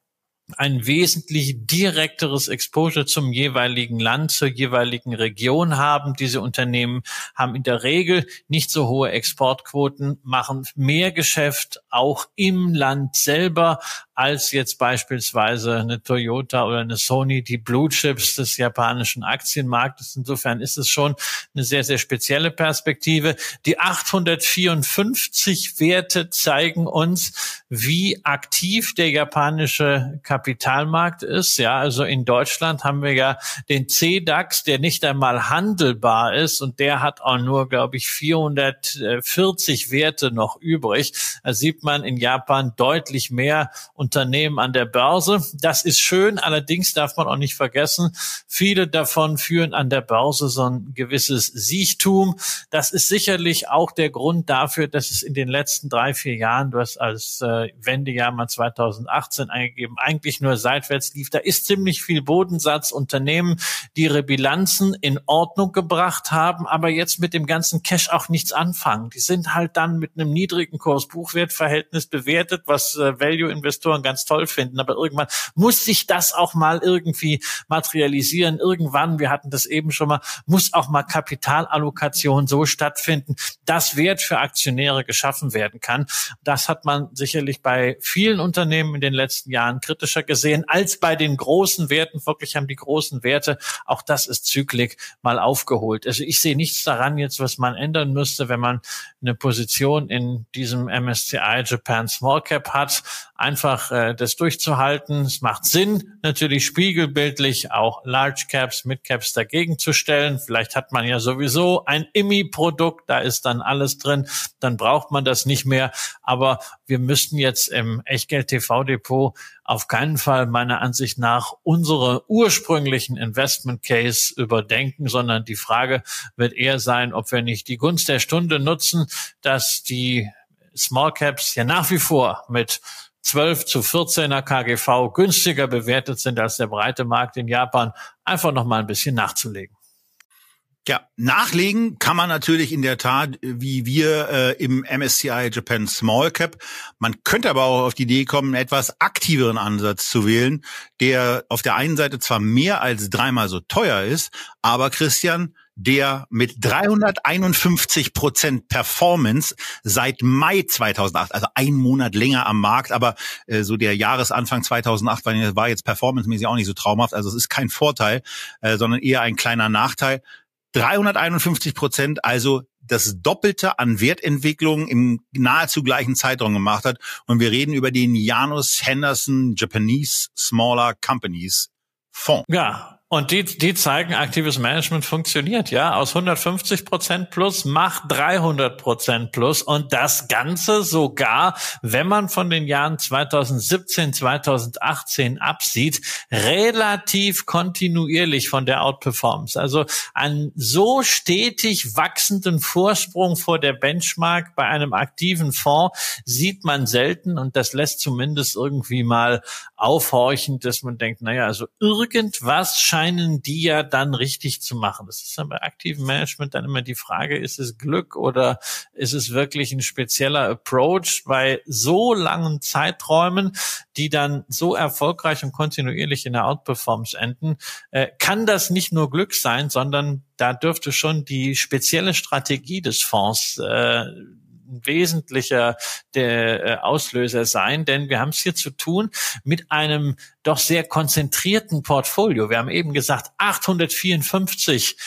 ein wesentlich direkteres Exposure zum jeweiligen Land, zur jeweiligen Region haben. Diese Unternehmen haben in der Regel nicht so hohe Exportquoten, machen mehr Geschäft auch im Land selber als jetzt beispielsweise eine Toyota oder eine Sony, die Blue Chips des japanischen Aktienmarktes. Insofern ist es schon eine sehr, sehr spezielle Perspektive. Die 854 Werte zeigen uns, wie aktiv der japanische Kapitalmarkt ist. Ja, also in Deutschland haben wir ja den C-DAX, der nicht einmal handelbar ist und der hat auch nur, glaube ich, 440 Werte noch übrig. Da sieht man in Japan deutlich mehr Unternehmen an der Börse. Das ist schön, allerdings darf man auch nicht vergessen, viele davon führen an der Börse so ein gewisses Siechtum. Das ist sicherlich auch der Grund dafür, dass es in den letzten drei, vier Jahren, du hast als äh, Wendejahr mal 2018 eingegeben, eigentlich nur seitwärts lief. Da ist ziemlich viel Bodensatz, Unternehmen, die ihre Bilanzen in Ordnung gebracht haben, aber jetzt mit dem ganzen Cash auch nichts anfangen. Die sind halt dann mit einem niedrigen Kurs-Buchwert-Verhältnis bewertet, was äh, Value-Investoren ganz toll finden. Aber irgendwann muss sich das auch mal irgendwie materialisieren. Irgendwann, wir hatten das eben schon mal, muss auch mal Kapitalallokation so stattfinden, dass Wert für Aktionäre geschaffen werden kann. Das hat man sicherlich bei vielen Unternehmen in den letzten Jahren kritischer gesehen als bei den großen Werten. Wirklich haben die großen Werte, auch das ist Zyklik, mal aufgeholt. Also ich sehe nichts daran jetzt, was man ändern müsste, wenn man eine Position in diesem MSCI Japan Small Cap hat, einfach äh, das durchzuhalten. Es macht Sinn, natürlich spiegelbildlich auch Large Caps, Mid Caps dagegen zu stellen. Vielleicht hat man ja sowieso ein IMI-Produkt, da ist dann alles drin, dann braucht man das nicht mehr. Aber wir müssten jetzt im Echtgeld-TV-Depot auf keinen Fall meiner Ansicht nach unsere ursprünglichen Investment Case überdenken, sondern die Frage wird eher sein, ob wir nicht die Gunst der Stunde nutzen, dass die Small Caps ja nach wie vor mit 12 zu 14er KGV günstiger bewertet sind als der breite Markt in Japan, einfach noch mal ein bisschen nachzulegen. Ja, nachlegen kann man natürlich in der Tat, wie wir äh, im MSCI Japan Small Cap. Man könnte aber auch auf die Idee kommen, einen etwas aktiveren Ansatz zu wählen, der auf der einen Seite zwar mehr als dreimal so teuer ist, aber Christian, der mit 351 Prozent Performance seit Mai 2008, also ein Monat länger am Markt, aber äh, so der Jahresanfang 2008 war, war jetzt performancemäßig auch nicht so traumhaft. Also es ist kein Vorteil, äh, sondern eher ein kleiner Nachteil. 351 Prozent, also das Doppelte an Wertentwicklung im nahezu gleichen Zeitraum gemacht hat. Und wir reden über den Janus Henderson Japanese Smaller Companies Fonds. Ja, und die, die zeigen, aktives Management funktioniert, ja. Aus 150 Prozent plus macht 300 Prozent plus. Und das Ganze sogar, wenn man von den Jahren 2017, 2018 absieht, relativ kontinuierlich von der Outperformance. Also einen so stetig wachsenden Vorsprung vor der Benchmark bei einem aktiven Fonds sieht man selten. Und das lässt zumindest irgendwie mal aufhorchen, dass man denkt, naja, also irgendwas scheint scheinen die ja dann richtig zu machen. Das ist dann bei aktivem Management dann immer die Frage, ist es Glück oder ist es wirklich ein spezieller Approach bei so langen Zeiträumen, die dann so erfolgreich und kontinuierlich in der Outperformance enden, äh, kann das nicht nur Glück sein, sondern da dürfte schon die spezielle Strategie des Fonds äh, ein wesentlicher der äh, Auslöser sein, denn wir haben es hier zu tun mit einem doch sehr konzentrierten Portfolio. Wir haben eben gesagt, 854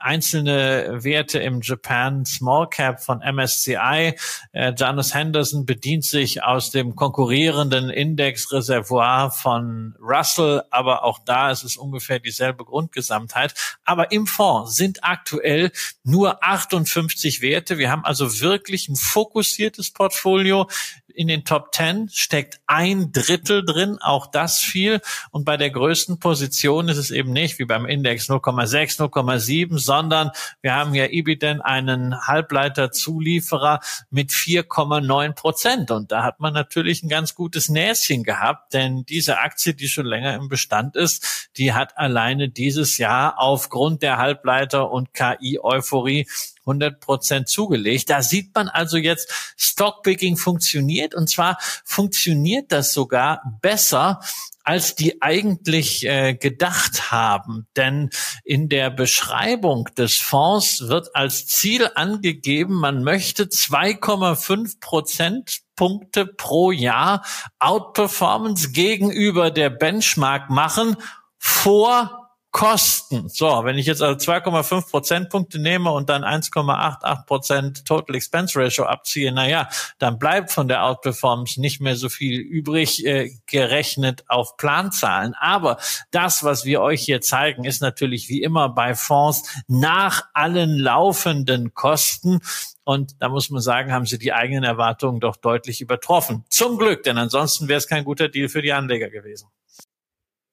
einzelne Werte im Japan Small Cap von MSCI. Äh, Janus Henderson bedient sich aus dem konkurrierenden Indexreservoir von Russell, aber auch da ist es ungefähr dieselbe Grundgesamtheit. Aber im Fonds sind aktuell nur 58 Werte. Wir haben also wirklich ein fokussiertes Portfolio in den Top 10 steckt ein Drittel drin, auch das viel. Und bei der größten Position ist es eben nicht wie beim Index 0,6, 0,7, sondern wir haben ja Ibiden einen Halbleiterzulieferer mit 4,9 Prozent. Und da hat man natürlich ein ganz gutes Näschen gehabt, denn diese Aktie, die schon länger im Bestand ist, die hat alleine dieses Jahr aufgrund der Halbleiter- und KI-Euphorie 100 Prozent zugelegt. Da sieht man also jetzt, Stockpicking funktioniert und zwar funktioniert das sogar besser als die eigentlich äh, gedacht haben. Denn in der Beschreibung des Fonds wird als Ziel angegeben, man möchte 2,5 Prozentpunkte pro Jahr Outperformance gegenüber der Benchmark machen vor Kosten. So, wenn ich jetzt also 2,5 Prozentpunkte nehme und dann 1,88 Prozent Total Expense Ratio abziehe, na ja, dann bleibt von der Outperformance nicht mehr so viel übrig äh, gerechnet auf Planzahlen. Aber das, was wir euch hier zeigen, ist natürlich wie immer bei Fonds nach allen laufenden Kosten. Und da muss man sagen, haben sie die eigenen Erwartungen doch deutlich übertroffen. Zum Glück, denn ansonsten wäre es kein guter Deal für die Anleger gewesen.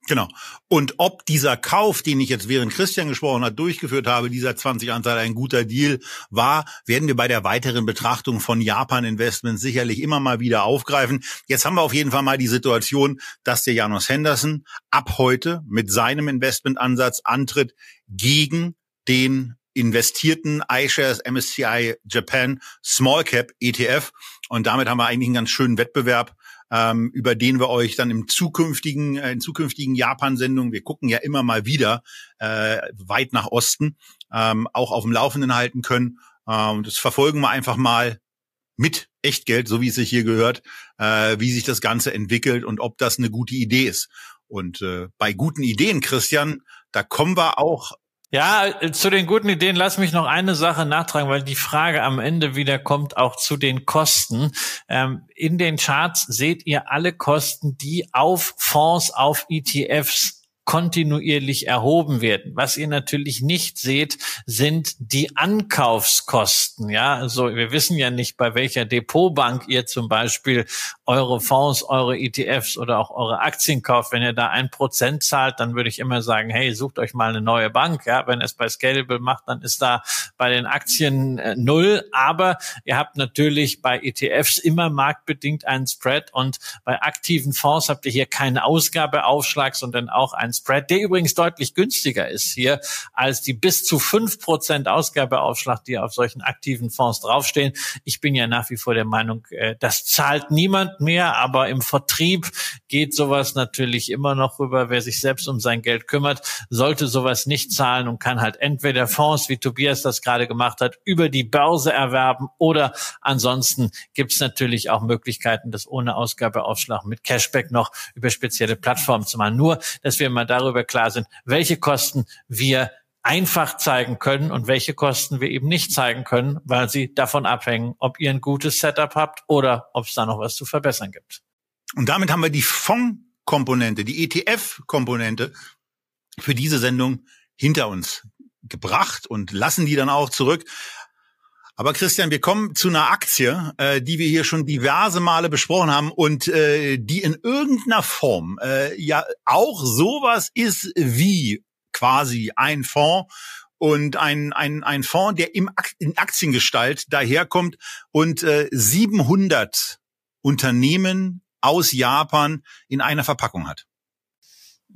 Genau. Und ob dieser Kauf, den ich jetzt während Christian gesprochen hat, durchgeführt habe, dieser 20 Anteil ein guter Deal war, werden wir bei der weiteren Betrachtung von Japan Investments sicherlich immer mal wieder aufgreifen. Jetzt haben wir auf jeden Fall mal die Situation, dass der Janus Henderson ab heute mit seinem Investmentansatz antritt gegen den investierten iShares MSCI Japan Small Cap ETF. Und damit haben wir eigentlich einen ganz schönen Wettbewerb ähm, über den wir euch dann im zukünftigen, äh, in zukünftigen Japan-Sendungen, wir gucken ja immer mal wieder äh, weit nach Osten, ähm, auch auf dem Laufenden halten können. Ähm, das verfolgen wir einfach mal mit Echtgeld, so wie es sich hier gehört, äh, wie sich das Ganze entwickelt und ob das eine gute Idee ist. Und äh, bei guten Ideen, Christian, da kommen wir auch ja, äh, zu den guten Ideen lass mich noch eine Sache nachtragen, weil die Frage am Ende wieder kommt auch zu den Kosten. Ähm, in den Charts seht ihr alle Kosten, die auf Fonds, auf ETFs kontinuierlich erhoben werden. Was ihr natürlich nicht seht, sind die Ankaufskosten. Ja, also wir wissen ja nicht, bei welcher Depotbank ihr zum Beispiel eure Fonds, eure ETFs oder auch eure Aktien kauft. Wenn ihr da ein Prozent zahlt, dann würde ich immer sagen, hey, sucht euch mal eine neue Bank. Ja, wenn es bei Scalable macht, dann ist da bei den Aktien äh, null. Aber ihr habt natürlich bei ETFs immer marktbedingt einen Spread und bei aktiven Fonds habt ihr hier keinen Ausgabeaufschlag, sondern auch einen Spread, der übrigens deutlich günstiger ist hier als die bis zu fünf Prozent Ausgabeaufschlag, die auf solchen aktiven Fonds draufstehen. Ich bin ja nach wie vor der Meinung, äh, das zahlt niemand mehr, aber im Vertrieb geht sowas natürlich immer noch rüber. Wer sich selbst um sein Geld kümmert, sollte sowas nicht zahlen und kann halt entweder Fonds, wie Tobias das gerade gemacht hat, über die Börse erwerben oder ansonsten gibt es natürlich auch Möglichkeiten, das ohne Ausgabeaufschlag mit Cashback noch über spezielle Plattformen zu machen. Nur, dass wir mal darüber klar sind, welche Kosten wir einfach zeigen können und welche Kosten wir eben nicht zeigen können, weil sie davon abhängen, ob ihr ein gutes Setup habt oder ob es da noch was zu verbessern gibt. Und damit haben wir die Fondskomponente, die ETF-Komponente für diese Sendung hinter uns gebracht und lassen die dann auch zurück. Aber Christian, wir kommen zu einer Aktie, äh, die wir hier schon diverse Male besprochen haben und äh, die in irgendeiner Form äh, ja auch sowas ist wie quasi ein Fonds und ein, ein, ein Fonds, der im, in Aktiengestalt daherkommt und äh, 700 Unternehmen aus Japan in einer Verpackung hat.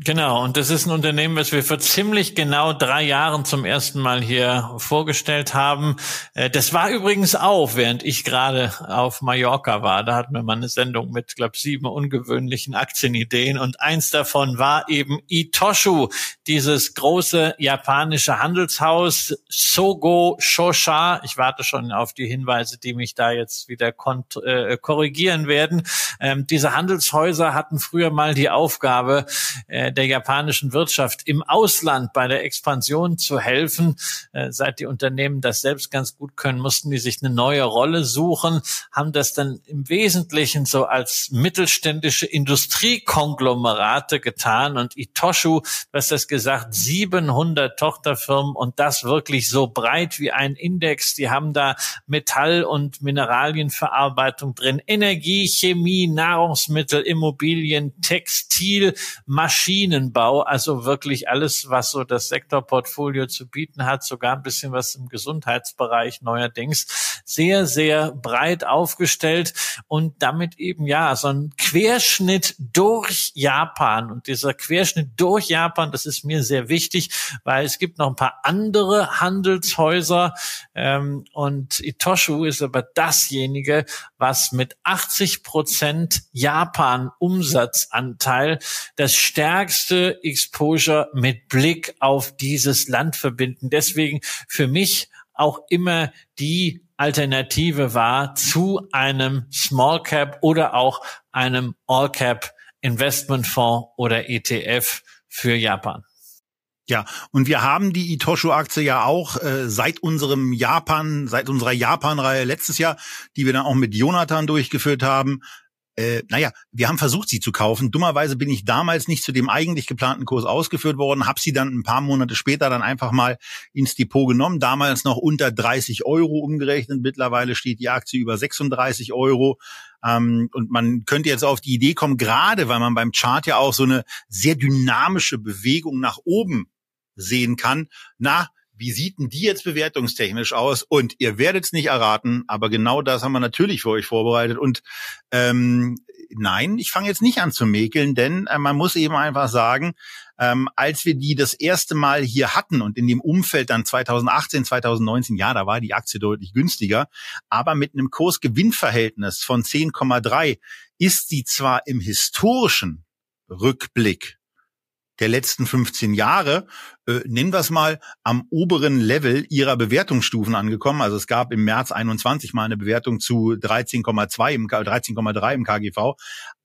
Genau, und das ist ein Unternehmen, was wir vor ziemlich genau drei Jahren zum ersten Mal hier vorgestellt haben. Äh, das war übrigens auch, während ich gerade auf Mallorca war. Da hatten wir mal eine Sendung mit, glaube sieben ungewöhnlichen Aktienideen und eins davon war eben Itoshu, dieses große japanische Handelshaus Sogo Shosha. Ich warte schon auf die Hinweise, die mich da jetzt wieder äh, korrigieren werden. Ähm, diese Handelshäuser hatten früher mal die Aufgabe, äh, der japanischen Wirtschaft im Ausland bei der Expansion zu helfen. Äh, seit die Unternehmen das selbst ganz gut können, mussten die sich eine neue Rolle suchen, haben das dann im Wesentlichen so als mittelständische Industriekonglomerate getan und Itoshu, was das gesagt, 700 Tochterfirmen und das wirklich so breit wie ein Index. Die haben da Metall- und Mineralienverarbeitung drin, Energie, Chemie, Nahrungsmittel, Immobilien, Textil, Maschinen, Maschinenbau, also wirklich alles, was so das Sektorportfolio zu bieten hat, sogar ein bisschen was im Gesundheitsbereich neuerdings, sehr, sehr breit aufgestellt und damit eben ja so ein Querschnitt durch Japan. Und dieser Querschnitt durch Japan, das ist mir sehr wichtig, weil es gibt noch ein paar andere Handelshäuser ähm, und Itoshu ist aber dasjenige, was mit 80 Prozent Japan-Umsatzanteil das stärkste Exposure mit Blick auf dieses Land verbinden. Deswegen für mich auch immer die Alternative war zu einem Small Cap oder auch einem All Cap Investmentfonds oder ETF für Japan. Ja, und wir haben die Itoshu-Aktie ja auch äh, seit unserem Japan, seit unserer Japan-Reihe letztes Jahr, die wir dann auch mit Jonathan durchgeführt haben, äh, naja, wir haben versucht, sie zu kaufen. Dummerweise bin ich damals nicht zu dem eigentlich geplanten Kurs ausgeführt worden, habe sie dann ein paar Monate später dann einfach mal ins Depot genommen. Damals noch unter 30 Euro umgerechnet. Mittlerweile steht die Aktie über 36 Euro. Ähm, und man könnte jetzt auf die Idee kommen, gerade weil man beim Chart ja auch so eine sehr dynamische Bewegung nach oben sehen kann. Na, wie sieht denn die jetzt bewertungstechnisch aus? Und ihr werdet es nicht erraten, aber genau das haben wir natürlich für euch vorbereitet. Und ähm, nein, ich fange jetzt nicht an zu mäkeln, denn äh, man muss eben einfach sagen, ähm, als wir die das erste Mal hier hatten und in dem Umfeld dann 2018, 2019, ja, da war die Aktie deutlich günstiger, aber mit einem Kursgewinnverhältnis von 10,3 ist sie zwar im historischen Rückblick der letzten 15 Jahre, äh, nennen wir es mal, am oberen Level ihrer Bewertungsstufen angekommen. Also es gab im März 21 mal eine Bewertung zu 13,2 im 13,3 im KGV,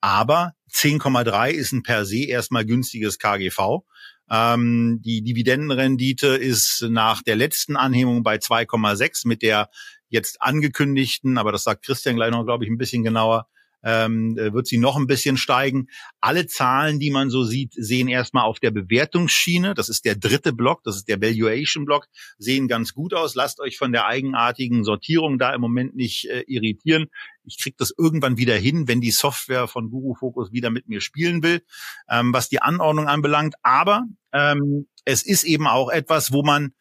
aber 10,3 ist ein per se erstmal günstiges KGV. Ähm, die Dividendenrendite ist nach der letzten Anhebung bei 2,6 mit der jetzt angekündigten, aber das sagt Christian gleich noch, glaube ich, ein bisschen genauer, ähm, äh, wird sie noch ein bisschen steigen. Alle Zahlen, die man so sieht, sehen erstmal auf der Bewertungsschiene. Das ist der dritte Block, das ist der Valuation Block, sehen ganz gut aus. Lasst euch von der eigenartigen Sortierung da im Moment nicht äh, irritieren. Ich krieg das irgendwann wieder hin, wenn die Software von Guru Focus wieder mit mir spielen will, ähm, was die Anordnung anbelangt. Aber ähm, es ist eben auch etwas, wo man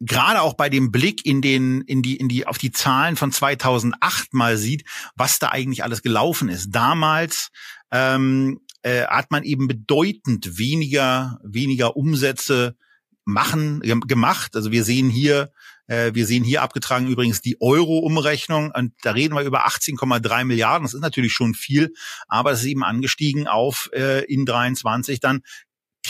gerade auch bei dem Blick in den in die in die auf die Zahlen von 2008 mal sieht, was da eigentlich alles gelaufen ist. Damals ähm, äh, hat man eben bedeutend weniger weniger Umsätze machen gemacht. Also wir sehen hier äh, wir sehen hier abgetragen übrigens die Euro-Umrechnung und da reden wir über 18,3 Milliarden. Das ist natürlich schon viel, aber es ist eben angestiegen auf äh, in 23 dann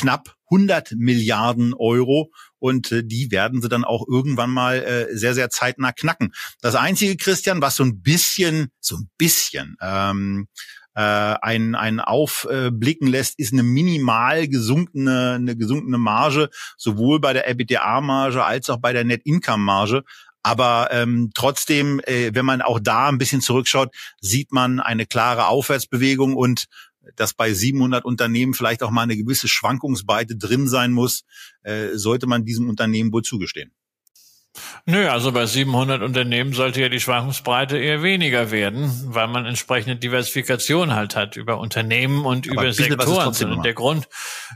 knapp 100 Milliarden Euro und äh, die werden sie dann auch irgendwann mal äh, sehr, sehr zeitnah knacken. Das Einzige, Christian, was so ein bisschen, so ein bisschen ähm, äh, ein, ein aufblicken lässt, ist eine minimal gesunkene, eine gesunkene Marge, sowohl bei der EBITDA-Marge als auch bei der Net-Income-Marge. Aber ähm, trotzdem, äh, wenn man auch da ein bisschen zurückschaut, sieht man eine klare Aufwärtsbewegung und dass bei 700 Unternehmen vielleicht auch mal eine gewisse Schwankungsbreite drin sein muss, äh, sollte man diesem Unternehmen wohl zugestehen. Nö, also bei 700 Unternehmen sollte ja die Schwankungsbreite eher weniger werden, weil man entsprechende Diversifikation halt hat über Unternehmen und aber über Sektoren. Der Grund,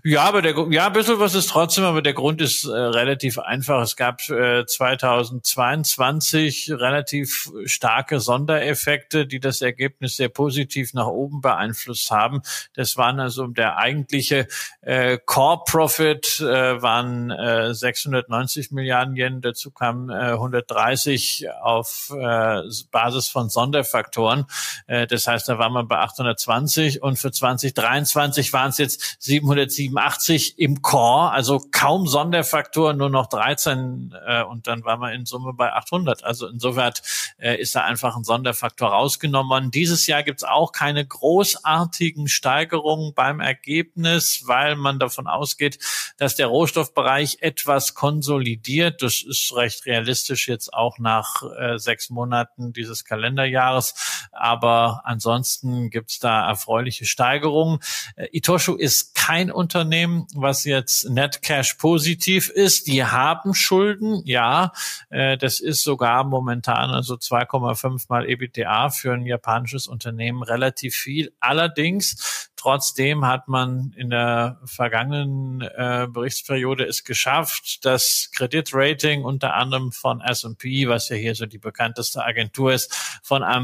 ja, aber der, ja, ein bisschen was ist trotzdem, aber der Grund ist äh, relativ einfach. Es gab äh, 2022 relativ starke Sondereffekte, die das Ergebnis sehr positiv nach oben beeinflusst haben. Das waren also der eigentliche äh, Core Profit äh, waren äh, 690 Milliarden Yen. Dazu kam haben äh, 130 auf äh, Basis von Sonderfaktoren. Äh, das heißt, da waren wir bei 820 und für 2023 waren es jetzt 787 im Core, also kaum Sonderfaktoren, nur noch 13 äh, und dann waren wir in Summe bei 800. Also insofern äh, ist da einfach ein Sonderfaktor rausgenommen. Dieses Jahr gibt es auch keine großartigen Steigerungen beim Ergebnis, weil man davon ausgeht, dass der Rohstoffbereich etwas konsolidiert. Das ist recht recht realistisch jetzt auch nach äh, sechs Monaten dieses Kalenderjahres. Aber ansonsten gibt's da erfreuliche Steigerungen. Äh, Itoshu ist kein Unternehmen, was jetzt Net Cash positiv ist. Die haben Schulden, ja. Äh, das ist sogar momentan also 2,5 mal EBITDA für ein japanisches Unternehmen relativ viel. Allerdings Trotzdem hat man in der vergangenen äh, Berichtsperiode es geschafft, das Kreditrating unter anderem von S&P, was ja hier so die bekannteste Agentur ist, von A-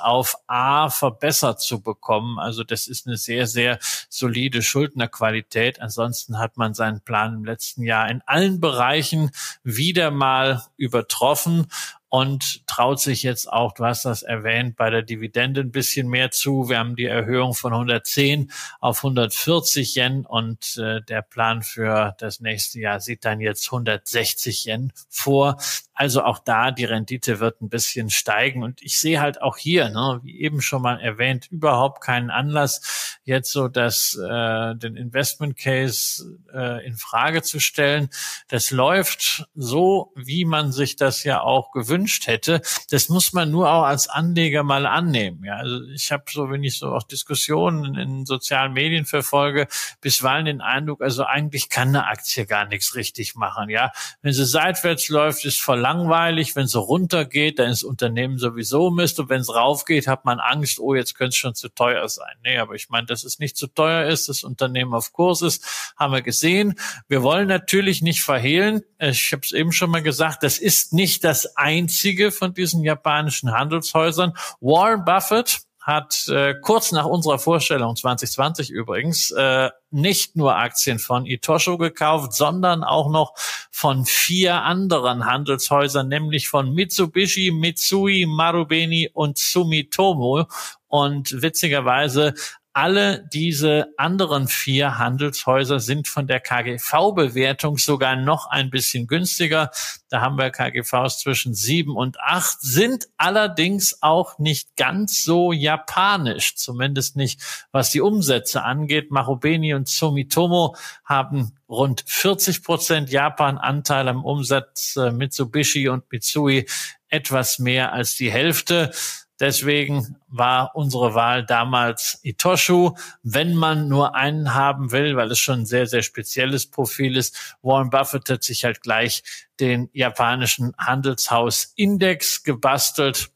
auf A verbessert zu bekommen. Also das ist eine sehr, sehr solide Schuldnerqualität. Ansonsten hat man seinen Plan im letzten Jahr in allen Bereichen wieder mal übertroffen und traut sich jetzt auch, du hast das erwähnt, bei der Dividende ein bisschen mehr zu. Wir haben die Erhöhung von 110 auf 140 Yen und äh, der Plan für das nächste Jahr sieht dann jetzt 160 Yen vor. Also auch da, die Rendite wird ein bisschen steigen. Und ich sehe halt auch hier, ne, wie eben schon mal erwähnt, überhaupt keinen Anlass, jetzt so das, äh, den Investment Case äh, in Frage zu stellen. Das läuft so, wie man sich das ja auch gewünscht gewünscht hätte. Das muss man nur auch als Anleger mal annehmen. Ja, also ich habe so, wenn ich so auch Diskussionen in sozialen Medien verfolge, bisweilen den Eindruck, also eigentlich kann eine Aktie gar nichts richtig machen. Ja, wenn sie seitwärts läuft, ist voll langweilig. Wenn sie runtergeht, dann ist Unternehmen sowieso Mist. Und wenn es raufgeht, hat man Angst, oh, jetzt könnte es schon zu teuer sein. Nee, aber ich meine, dass es nicht zu teuer ist, das Unternehmen auf Kurs ist, haben wir gesehen. Wir wollen natürlich nicht verhehlen, ich habe es eben schon mal gesagt, das ist nicht das einzige von diesen japanischen Handelshäusern. Warren Buffett hat äh, kurz nach unserer Vorstellung 2020 übrigens äh, nicht nur Aktien von Itosho gekauft, sondern auch noch von vier anderen Handelshäusern, nämlich von Mitsubishi, Mitsui, Marubeni und Sumitomo. Und witzigerweise alle diese anderen vier Handelshäuser sind von der KGV-Bewertung sogar noch ein bisschen günstiger. Da haben wir KGVs zwischen sieben und acht, sind allerdings auch nicht ganz so japanisch, zumindest nicht was die Umsätze angeht. Marubeni und Sumitomo haben rund 40 Prozent Japan-Anteil am Umsatz, äh, Mitsubishi und Mitsui etwas mehr als die Hälfte. Deswegen war unsere Wahl damals Itoshu. Wenn man nur einen haben will, weil es schon ein sehr, sehr spezielles Profil ist, Warren Buffett hat sich halt gleich den japanischen Handelshausindex gebastelt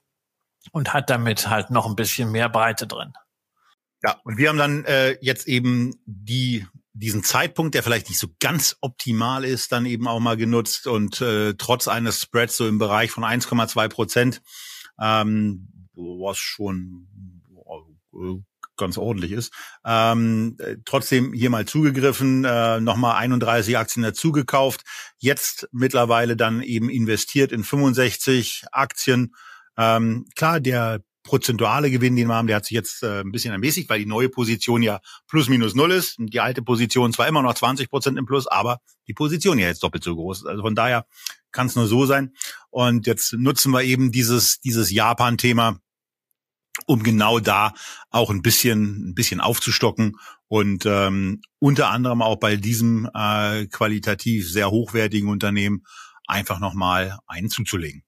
und hat damit halt noch ein bisschen mehr Breite drin. Ja, und wir haben dann äh, jetzt eben die diesen Zeitpunkt, der vielleicht nicht so ganz optimal ist, dann eben auch mal genutzt und äh, trotz eines Spreads so im Bereich von 1,2 Prozent ähm, was schon äh, ganz ordentlich ist. Ähm, äh, trotzdem hier mal zugegriffen, äh, nochmal 31 Aktien dazu gekauft, jetzt mittlerweile dann eben investiert in 65 Aktien. Ähm, klar, der prozentuale Gewinn, den wir haben, der hat sich jetzt äh, ein bisschen ermäßigt, weil die neue Position ja plus minus null ist. Die alte Position zwar immer noch 20 Prozent im Plus, aber die Position ja jetzt doppelt so groß. Also von daher kann es nur so sein. Und jetzt nutzen wir eben dieses, dieses Japan-Thema um genau da auch ein bisschen, ein bisschen aufzustocken und ähm, unter anderem auch bei diesem äh, qualitativ sehr hochwertigen Unternehmen einfach nochmal einen zuzulegen.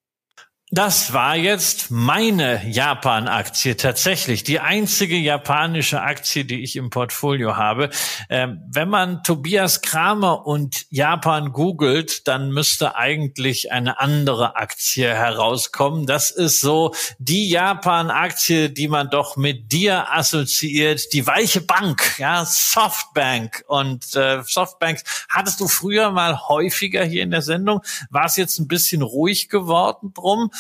Das war jetzt meine Japan-Aktie tatsächlich, die einzige japanische Aktie, die ich im Portfolio habe. Ähm, wenn man Tobias Kramer und Japan googelt, dann müsste eigentlich eine andere Aktie herauskommen. Das ist so die Japan-Aktie, die man doch mit dir assoziiert, die weiche Bank, ja, Softbank. Und äh, Softbank hattest du früher mal häufiger hier in der Sendung. War es jetzt ein bisschen ruhig geworden drum?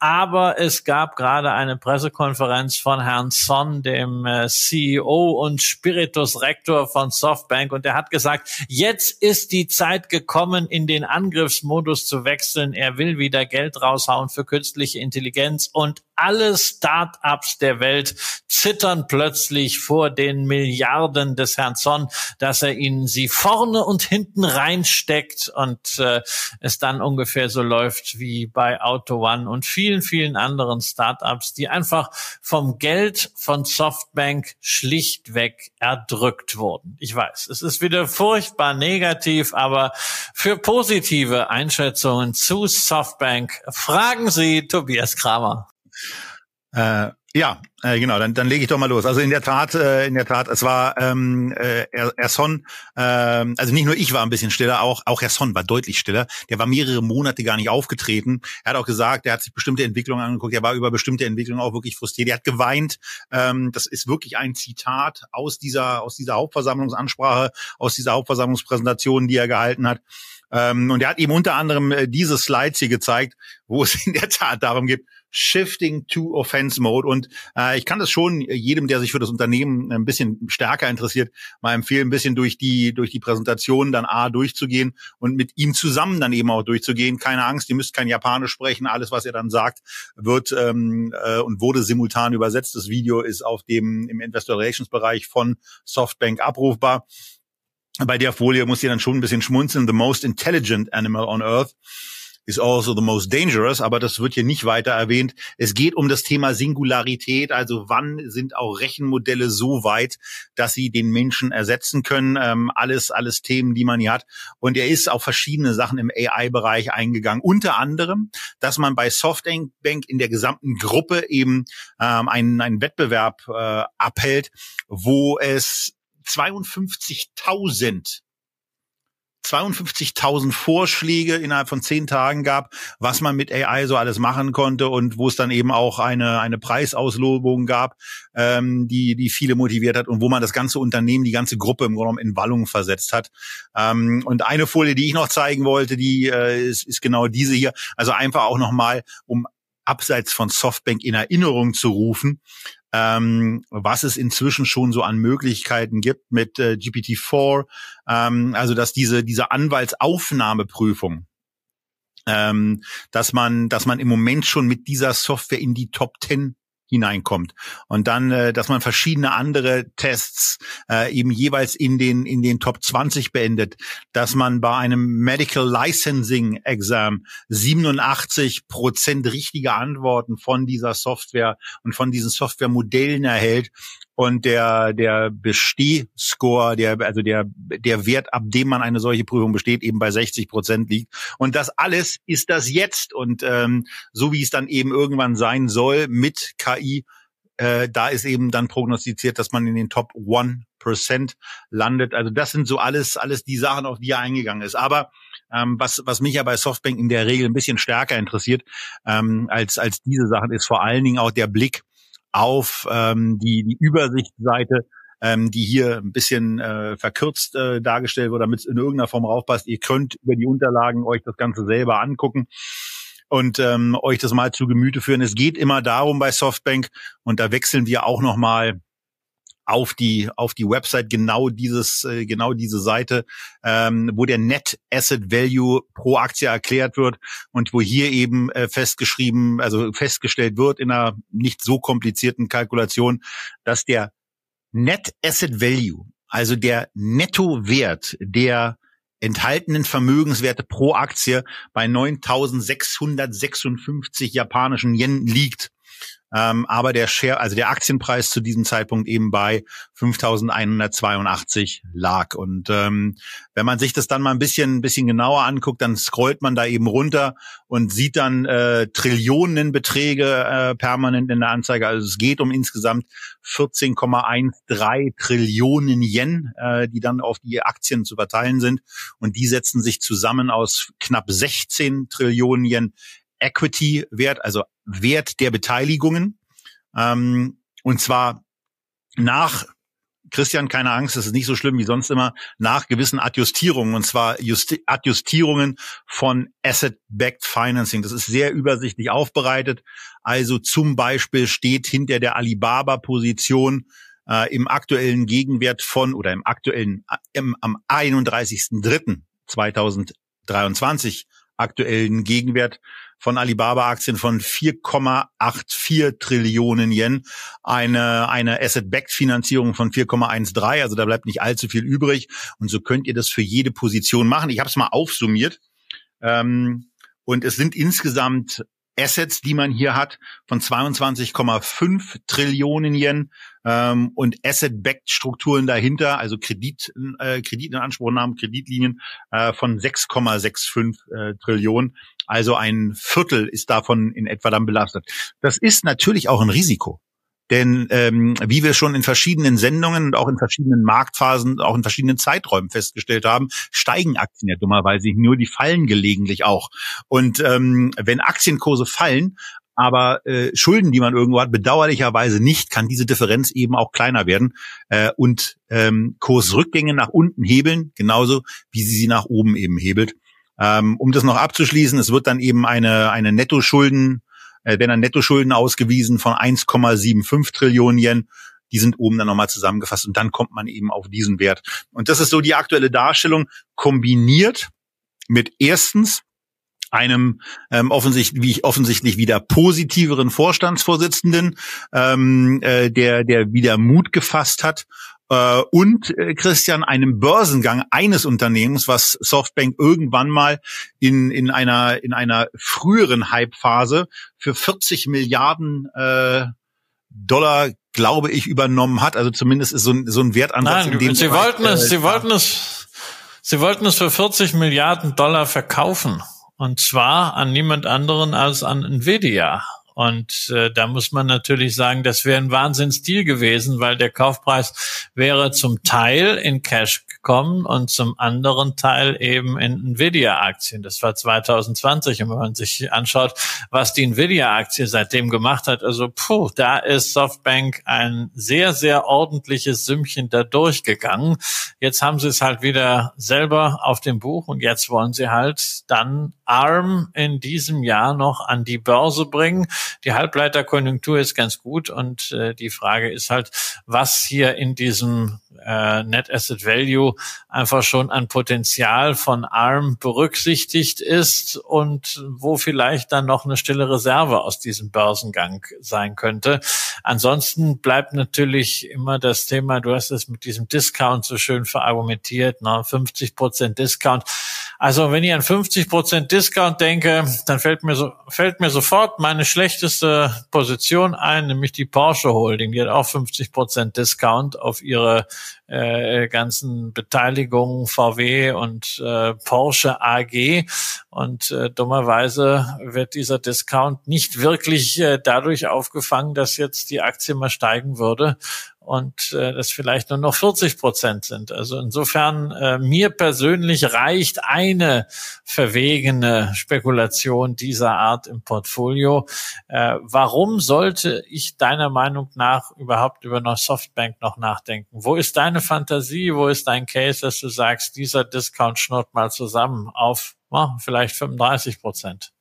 Aber es gab gerade eine Pressekonferenz von Herrn Son, dem äh, CEO und Spiritus Rektor von Softbank, und er hat gesagt, jetzt ist die Zeit gekommen, in den Angriffsmodus zu wechseln. Er will wieder Geld raushauen für künstliche Intelligenz. Und alle Start-ups der Welt zittern plötzlich vor den Milliarden des Herrn Son, dass er ihnen sie vorne und hinten reinsteckt und äh, es dann ungefähr so läuft wie bei Auto One und vielen, vielen anderen Start-ups, die einfach vom Geld von Softbank schlichtweg erdrückt wurden. Ich weiß, es ist wieder furchtbar negativ, aber für positive Einschätzungen zu Softbank fragen Sie Tobias Kramer. Äh, ja, äh, genau, dann, dann lege ich doch mal los. Also in der Tat, äh, in der Tat, es war ähm, äh, Erson, äh, also nicht nur ich war ein bisschen stiller, auch auch Erson war deutlich stiller. Der war mehrere Monate gar nicht aufgetreten. Er hat auch gesagt, er hat sich bestimmte Entwicklungen angeguckt, er war über bestimmte Entwicklungen auch wirklich frustriert. Er hat geweint. Ähm, das ist wirklich ein Zitat aus dieser aus dieser Hauptversammlungsansprache, aus dieser Hauptversammlungspräsentation, die er gehalten hat. Ähm, und er hat eben unter anderem äh, diese Slides hier gezeigt, wo es in der Tat darum geht, Shifting to Offense Mode. Und äh, ich kann das schon jedem, der sich für das Unternehmen ein bisschen stärker interessiert, mal empfehlen, ein bisschen durch die durch die Präsentation dann A durchzugehen und mit ihm zusammen dann eben auch durchzugehen. Keine Angst, ihr müsst kein Japanisch sprechen. Alles, was er dann sagt, wird ähm, äh, und wurde simultan übersetzt. Das Video ist auf dem im Investor Relations Bereich von Softbank abrufbar bei der Folie muss ihr dann schon ein bisschen schmunzeln. The most intelligent animal on earth. Is also the most dangerous, aber das wird hier nicht weiter erwähnt. Es geht um das Thema Singularität, also wann sind auch Rechenmodelle so weit, dass sie den Menschen ersetzen können. Ähm, alles, alles Themen, die man hier hat. Und er ist auf verschiedene Sachen im AI-Bereich eingegangen. Unter anderem, dass man bei Softbank in der gesamten Gruppe eben ähm, einen, einen Wettbewerb äh, abhält, wo es 52.000 52.000 Vorschläge innerhalb von zehn Tagen gab, was man mit AI so alles machen konnte und wo es dann eben auch eine, eine Preisauslobung gab, ähm, die, die viele motiviert hat und wo man das ganze Unternehmen, die ganze Gruppe im Grunde genommen in Wallung versetzt hat. Ähm, und eine Folie, die ich noch zeigen wollte, die äh, ist, ist genau diese hier. Also einfach auch nochmal, um abseits von Softbank in Erinnerung zu rufen, ähm, was es inzwischen schon so an Möglichkeiten gibt mit äh, GPT-4, ähm, also dass diese diese Anwaltsaufnahmeprüfung ähm, dass man, dass man im Moment schon mit dieser Software in die Top 10 hineinkommt. Und dann, äh, dass man verschiedene andere Tests äh, eben jeweils in den in den Top 20 beendet, dass man bei einem Medical Licensing Exam 87 Prozent richtige Antworten von dieser Software und von diesen Softwaremodellen erhält und der der Bestehscore, der also der der Wert, ab dem man eine solche Prüfung besteht, eben bei 60 Prozent liegt. Und das alles ist das jetzt und ähm, so wie es dann eben irgendwann sein soll mit KI, äh, da ist eben dann prognostiziert, dass man in den Top One Prozent landet. Also das sind so alles alles die Sachen, auf die er eingegangen ist. Aber ähm, was, was mich ja bei Softbank in der Regel ein bisschen stärker interessiert ähm, als, als diese Sachen, ist vor allen Dingen auch der Blick auf ähm, die, die Übersichtsseite, ähm, die hier ein bisschen äh, verkürzt äh, dargestellt wird, damit es in irgendeiner Form raufpasst. Ihr könnt über die Unterlagen euch das Ganze selber angucken und ähm, euch das mal zu Gemüte führen. Es geht immer darum bei Softbank und da wechseln wir auch noch mal auf die auf die Website genau dieses äh, genau diese Seite, ähm, wo der Net Asset Value pro Aktie erklärt wird und wo hier eben äh, festgeschrieben, also festgestellt wird in einer nicht so komplizierten Kalkulation, dass der Net Asset Value, also der Nettowert der enthaltenen Vermögenswerte pro Aktie bei 9.656 japanischen Yen liegt ähm, aber der Share, also der Aktienpreis zu diesem Zeitpunkt eben bei 5.182 lag. Und ähm, wenn man sich das dann mal ein bisschen, ein bisschen genauer anguckt, dann scrollt man da eben runter und sieht dann äh, Trillionenbeträge äh, permanent in der Anzeige. Also es geht um insgesamt 14,13 Trillionen Yen, äh, die dann auf die Aktien zu verteilen sind. Und die setzen sich zusammen aus knapp 16 Trillionen Yen Equity-Wert, also Wert der Beteiligungen. Ähm, und zwar nach Christian, keine Angst, das ist nicht so schlimm wie sonst immer, nach gewissen Adjustierungen, und zwar Justi Adjustierungen von Asset-Backed Financing. Das ist sehr übersichtlich aufbereitet. Also zum Beispiel steht hinter der Alibaba-Position äh, im aktuellen Gegenwert von oder im aktuellen im, am 31.03.2023 aktuellen Gegenwert von Alibaba-Aktien von 4,84 Trillionen Yen, eine, eine Asset-Backed-Finanzierung von 4,13, also da bleibt nicht allzu viel übrig. Und so könnt ihr das für jede Position machen. Ich habe es mal aufsummiert. Ähm, und es sind insgesamt Assets, die man hier hat, von 22,5 Trillionen Yen ähm, und Asset-Backed-Strukturen dahinter, also Kredit, äh, Kredit in Anspruchnahmen, Kreditlinien äh, von 6,65 äh, Trillionen. Also ein Viertel ist davon in etwa dann belastet. Das ist natürlich auch ein Risiko. Denn ähm, wie wir schon in verschiedenen Sendungen und auch in verschiedenen Marktphasen, auch in verschiedenen Zeiträumen festgestellt haben, steigen Aktien ja dummerweise nur, die fallen gelegentlich auch. Und ähm, wenn Aktienkurse fallen, aber äh, Schulden, die man irgendwo hat, bedauerlicherweise nicht, kann diese Differenz eben auch kleiner werden äh, und ähm, Kursrückgänge nach unten hebeln, genauso wie sie sie nach oben eben hebelt. Ähm, um das noch abzuschließen, es wird dann eben eine, eine Nettoschulden, äh, werden dann Nettoschulden ausgewiesen von 1,75 Trillionen Yen. Die sind oben dann nochmal zusammengefasst und dann kommt man eben auf diesen Wert. Und das ist so die aktuelle Darstellung kombiniert mit erstens einem ähm, offensichtlich, wie ich offensichtlich wieder positiveren Vorstandsvorsitzenden, ähm, äh, der der wieder Mut gefasst hat äh, und äh, Christian einem Börsengang eines Unternehmens, was Softbank irgendwann mal in in einer in einer früheren Hype-Phase für 40 Milliarden äh, Dollar glaube ich übernommen hat. Also zumindest ist so ein, so ein Wertansatz Nein, in dem Sie wollten es, äh, Sie wollten es, Sie wollten es für 40 Milliarden Dollar verkaufen. Und zwar an niemand anderen als an Nvidia. Und äh, da muss man natürlich sagen, das wäre ein Wahnsinnsdeal gewesen, weil der Kaufpreis wäre zum Teil in Cash gekommen und zum anderen Teil eben in Nvidia-Aktien. Das war 2020. Und wenn man sich anschaut, was die Nvidia-Aktie seitdem gemacht hat, also puh, da ist Softbank ein sehr, sehr ordentliches Sümmchen da durchgegangen. Jetzt haben sie es halt wieder selber auf dem Buch und jetzt wollen sie halt dann ARM in diesem Jahr noch an die Börse bringen. Die Halbleiterkonjunktur ist ganz gut und äh, die Frage ist halt, was hier in diesem äh, Net Asset Value einfach schon an Potenzial von ARM berücksichtigt ist und wo vielleicht dann noch eine stille Reserve aus diesem Börsengang sein könnte. Ansonsten bleibt natürlich immer das Thema, du hast es mit diesem Discount so schön verargumentiert, ne? 50 Prozent Discount. Also wenn ich an 50 Prozent Discount denke, dann fällt mir so, fällt mir sofort meine schlechteste Position ein, nämlich die Porsche Holding. Die hat auch 50 Prozent Discount auf ihre äh, ganzen Beteiligungen VW und äh, Porsche AG. Und äh, dummerweise wird dieser Discount nicht wirklich äh, dadurch aufgefangen, dass jetzt die Aktie mal steigen würde und äh, das vielleicht nur noch 40 Prozent sind. Also insofern, äh, mir persönlich reicht eine verwegene Spekulation dieser Art im Portfolio. Äh, warum sollte ich deiner Meinung nach überhaupt über eine Softbank noch nachdenken? Wo ist deine Fantasie? Wo ist dein Case, dass du sagst, dieser Discount schnurrt mal zusammen auf oh, vielleicht 35 Prozent?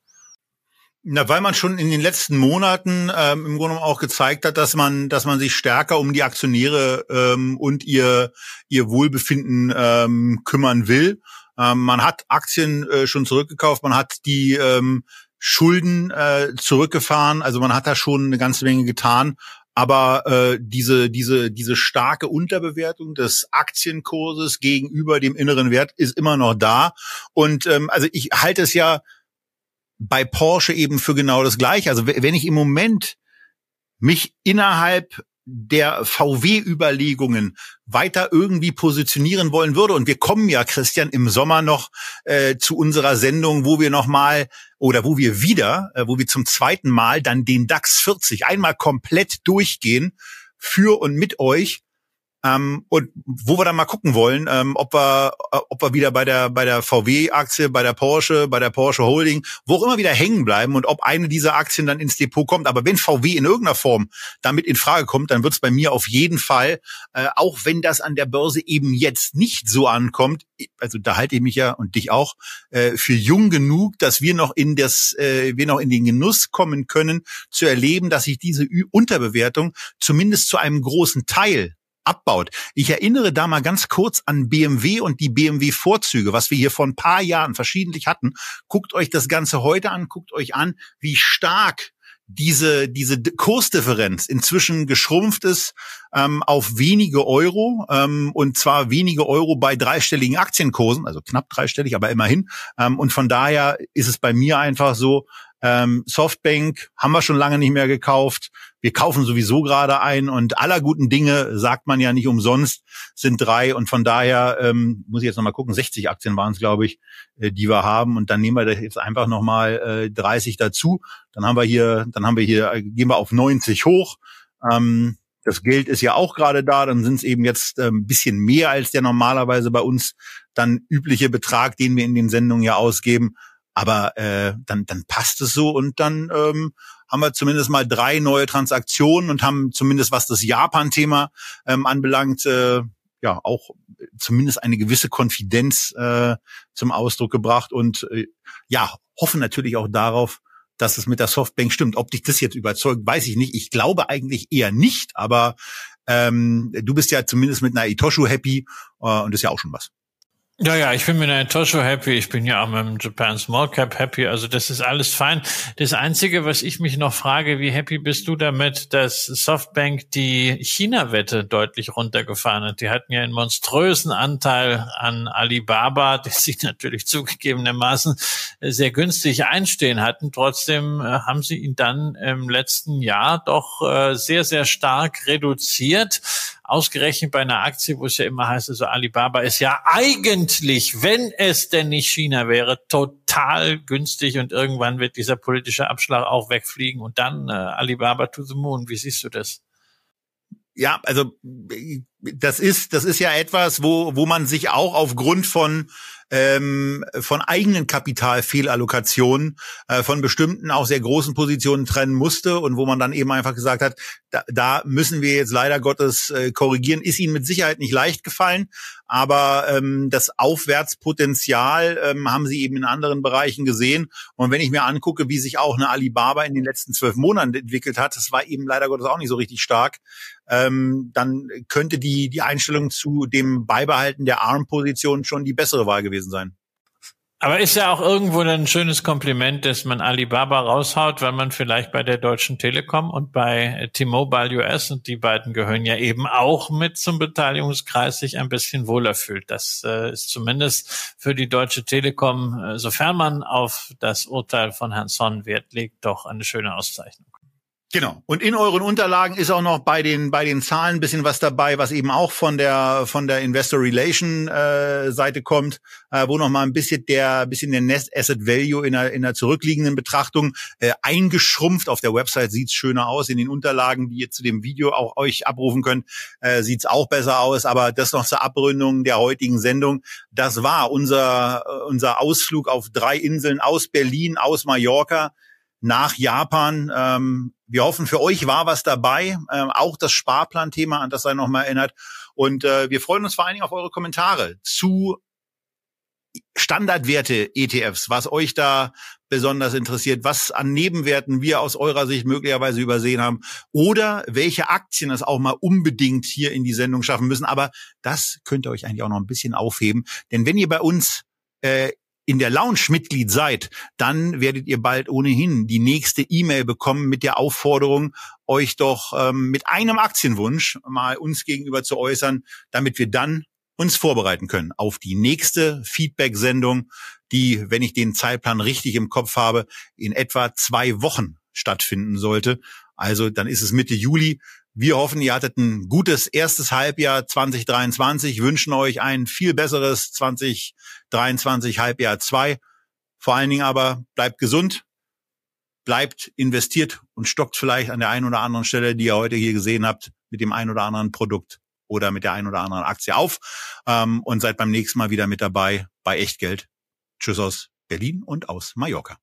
Na, weil man schon in den letzten Monaten ähm, im Grunde auch gezeigt hat, dass man, dass man sich stärker um die Aktionäre ähm, und ihr ihr Wohlbefinden ähm, kümmern will. Ähm, man hat Aktien äh, schon zurückgekauft, man hat die ähm, Schulden äh, zurückgefahren, also man hat da schon eine ganze Menge getan. Aber äh, diese, diese, diese starke Unterbewertung des Aktienkurses gegenüber dem inneren Wert ist immer noch da. Und ähm, also ich halte es ja bei Porsche eben für genau das Gleiche. Also wenn ich im Moment mich innerhalb der VW-Überlegungen weiter irgendwie positionieren wollen würde. Und wir kommen ja, Christian, im Sommer noch äh, zu unserer Sendung, wo wir noch mal oder wo wir wieder, äh, wo wir zum zweiten Mal dann den DAX 40 einmal komplett durchgehen für und mit euch. Ähm, und wo wir dann mal gucken wollen, ähm, ob wir, äh, ob wir wieder bei der bei der VW-Aktie, bei der Porsche, bei der Porsche Holding, wo auch immer wieder hängen bleiben und ob eine dieser Aktien dann ins Depot kommt. Aber wenn VW in irgendeiner Form damit in Frage kommt, dann wird es bei mir auf jeden Fall, äh, auch wenn das an der Börse eben jetzt nicht so ankommt, also da halte ich mich ja und dich auch äh, für jung genug, dass wir noch in das, äh, wir noch in den Genuss kommen können, zu erleben, dass sich diese Unterbewertung zumindest zu einem großen Teil abbaut. Ich erinnere da mal ganz kurz an BMW und die BMW-Vorzüge, was wir hier vor ein paar Jahren verschiedentlich hatten. Guckt euch das Ganze heute an, guckt euch an, wie stark diese, diese Kursdifferenz inzwischen geschrumpft ist ähm, auf wenige Euro ähm, und zwar wenige Euro bei dreistelligen Aktienkursen, also knapp dreistellig, aber immerhin. Ähm, und von daher ist es bei mir einfach so, ähm, Softbank haben wir schon lange nicht mehr gekauft. Wir kaufen sowieso gerade ein und aller guten Dinge sagt man ja nicht umsonst sind drei und von daher ähm, muss ich jetzt nochmal gucken, 60 Aktien waren es glaube ich, äh, die wir haben und dann nehmen wir das jetzt einfach nochmal äh, 30 dazu. Dann haben wir hier, dann haben wir hier, äh, gehen wir auf 90 hoch. Ähm, das Geld ist ja auch gerade da, dann sind es eben jetzt ein ähm, bisschen mehr als der normalerweise bei uns dann übliche Betrag, den wir in den Sendungen ja ausgeben. Aber äh, dann, dann passt es so und dann ähm, haben wir zumindest mal drei neue Transaktionen und haben zumindest was das Japan-Thema ähm, anbelangt, äh, ja auch zumindest eine gewisse Konfidenz äh, zum Ausdruck gebracht und äh, ja hoffen natürlich auch darauf, dass es mit der Softbank stimmt. Ob dich das jetzt überzeugt, weiß ich nicht. Ich glaube eigentlich eher nicht, aber ähm, du bist ja zumindest mit einer Itoshu happy äh, und ist ja auch schon was. Ja, ja, ich bin mit der Tosho happy. Ich bin ja auch mit dem Japan Small Cap happy. Also das ist alles fein. Das Einzige, was ich mich noch frage, wie happy bist du damit, dass Softbank die China-Wette deutlich runtergefahren hat? Die hatten ja einen monströsen Anteil an Alibaba, der sich natürlich zugegebenermaßen sehr günstig einstehen hatten. Trotzdem äh, haben sie ihn dann im letzten Jahr doch äh, sehr, sehr stark reduziert ausgerechnet bei einer Aktie, wo es ja immer heißt, also Alibaba ist ja eigentlich, wenn es denn nicht China wäre, total günstig und irgendwann wird dieser politische Abschlag auch wegfliegen und dann äh, Alibaba to the moon. Wie siehst du das? Ja, also das ist das ist ja etwas, wo wo man sich auch aufgrund von ähm, von eigenen Kapitalfehlallokationen äh, von bestimmten auch sehr großen Positionen trennen musste und wo man dann eben einfach gesagt hat, da, da müssen wir jetzt leider Gottes äh, korrigieren. Ist Ihnen mit Sicherheit nicht leicht gefallen, aber ähm, das Aufwärtspotenzial ähm, haben Sie eben in anderen Bereichen gesehen. Und wenn ich mir angucke, wie sich auch eine Alibaba in den letzten zwölf Monaten entwickelt hat, das war eben leider Gottes auch nicht so richtig stark, ähm, dann könnte die, die Einstellung zu dem Beibehalten der ARM-Position schon die bessere Wahl gewesen sein. Aber ist ja auch irgendwo ein schönes Kompliment, dass man Alibaba raushaut, weil man vielleicht bei der Deutschen Telekom und bei T-Mobile US und die beiden gehören ja eben auch mit zum Beteiligungskreis sich ein bisschen wohler fühlt. Das äh, ist zumindest für die Deutsche Telekom, äh, sofern man auf das Urteil von Herrn Sonn Wert legt, doch eine schöne Auszeichnung. Genau. Und in euren Unterlagen ist auch noch bei den bei den Zahlen ein bisschen was dabei, was eben auch von der von der Investor Relation äh, Seite kommt, äh, wo noch mal ein bisschen der bisschen der Nest Asset Value in der in der zurückliegenden Betrachtung äh, eingeschrumpft. Auf der Website sieht's schöner aus. In den Unterlagen, die ihr zu dem Video auch euch abrufen könnt, äh, sieht's auch besser aus. Aber das noch zur Abrundung der heutigen Sendung. Das war unser unser Ausflug auf drei Inseln aus Berlin, aus Mallorca nach Japan. Ähm, wir hoffen, für euch war was dabei. Ähm, auch das Sparplanthema, an das sei nochmal erinnert. Und äh, wir freuen uns vor allen Dingen auf eure Kommentare zu Standardwerte ETFs, was euch da besonders interessiert, was an Nebenwerten wir aus eurer Sicht möglicherweise übersehen haben oder welche Aktien es auch mal unbedingt hier in die Sendung schaffen müssen. Aber das könnt ihr euch eigentlich auch noch ein bisschen aufheben, denn wenn ihr bei uns äh, in der Lounge Mitglied seid, dann werdet ihr bald ohnehin die nächste E-Mail bekommen mit der Aufforderung, euch doch ähm, mit einem Aktienwunsch mal uns gegenüber zu äußern, damit wir dann uns vorbereiten können auf die nächste Feedback-Sendung, die, wenn ich den Zeitplan richtig im Kopf habe, in etwa zwei Wochen stattfinden sollte. Also dann ist es Mitte Juli. Wir hoffen, ihr hattet ein gutes erstes Halbjahr 2023, wünschen euch ein viel besseres 2023 Halbjahr 2. Vor allen Dingen aber bleibt gesund, bleibt investiert und stockt vielleicht an der einen oder anderen Stelle, die ihr heute hier gesehen habt, mit dem einen oder anderen Produkt oder mit der einen oder anderen Aktie auf ähm, und seid beim nächsten Mal wieder mit dabei bei Echtgeld. Tschüss aus Berlin und aus Mallorca.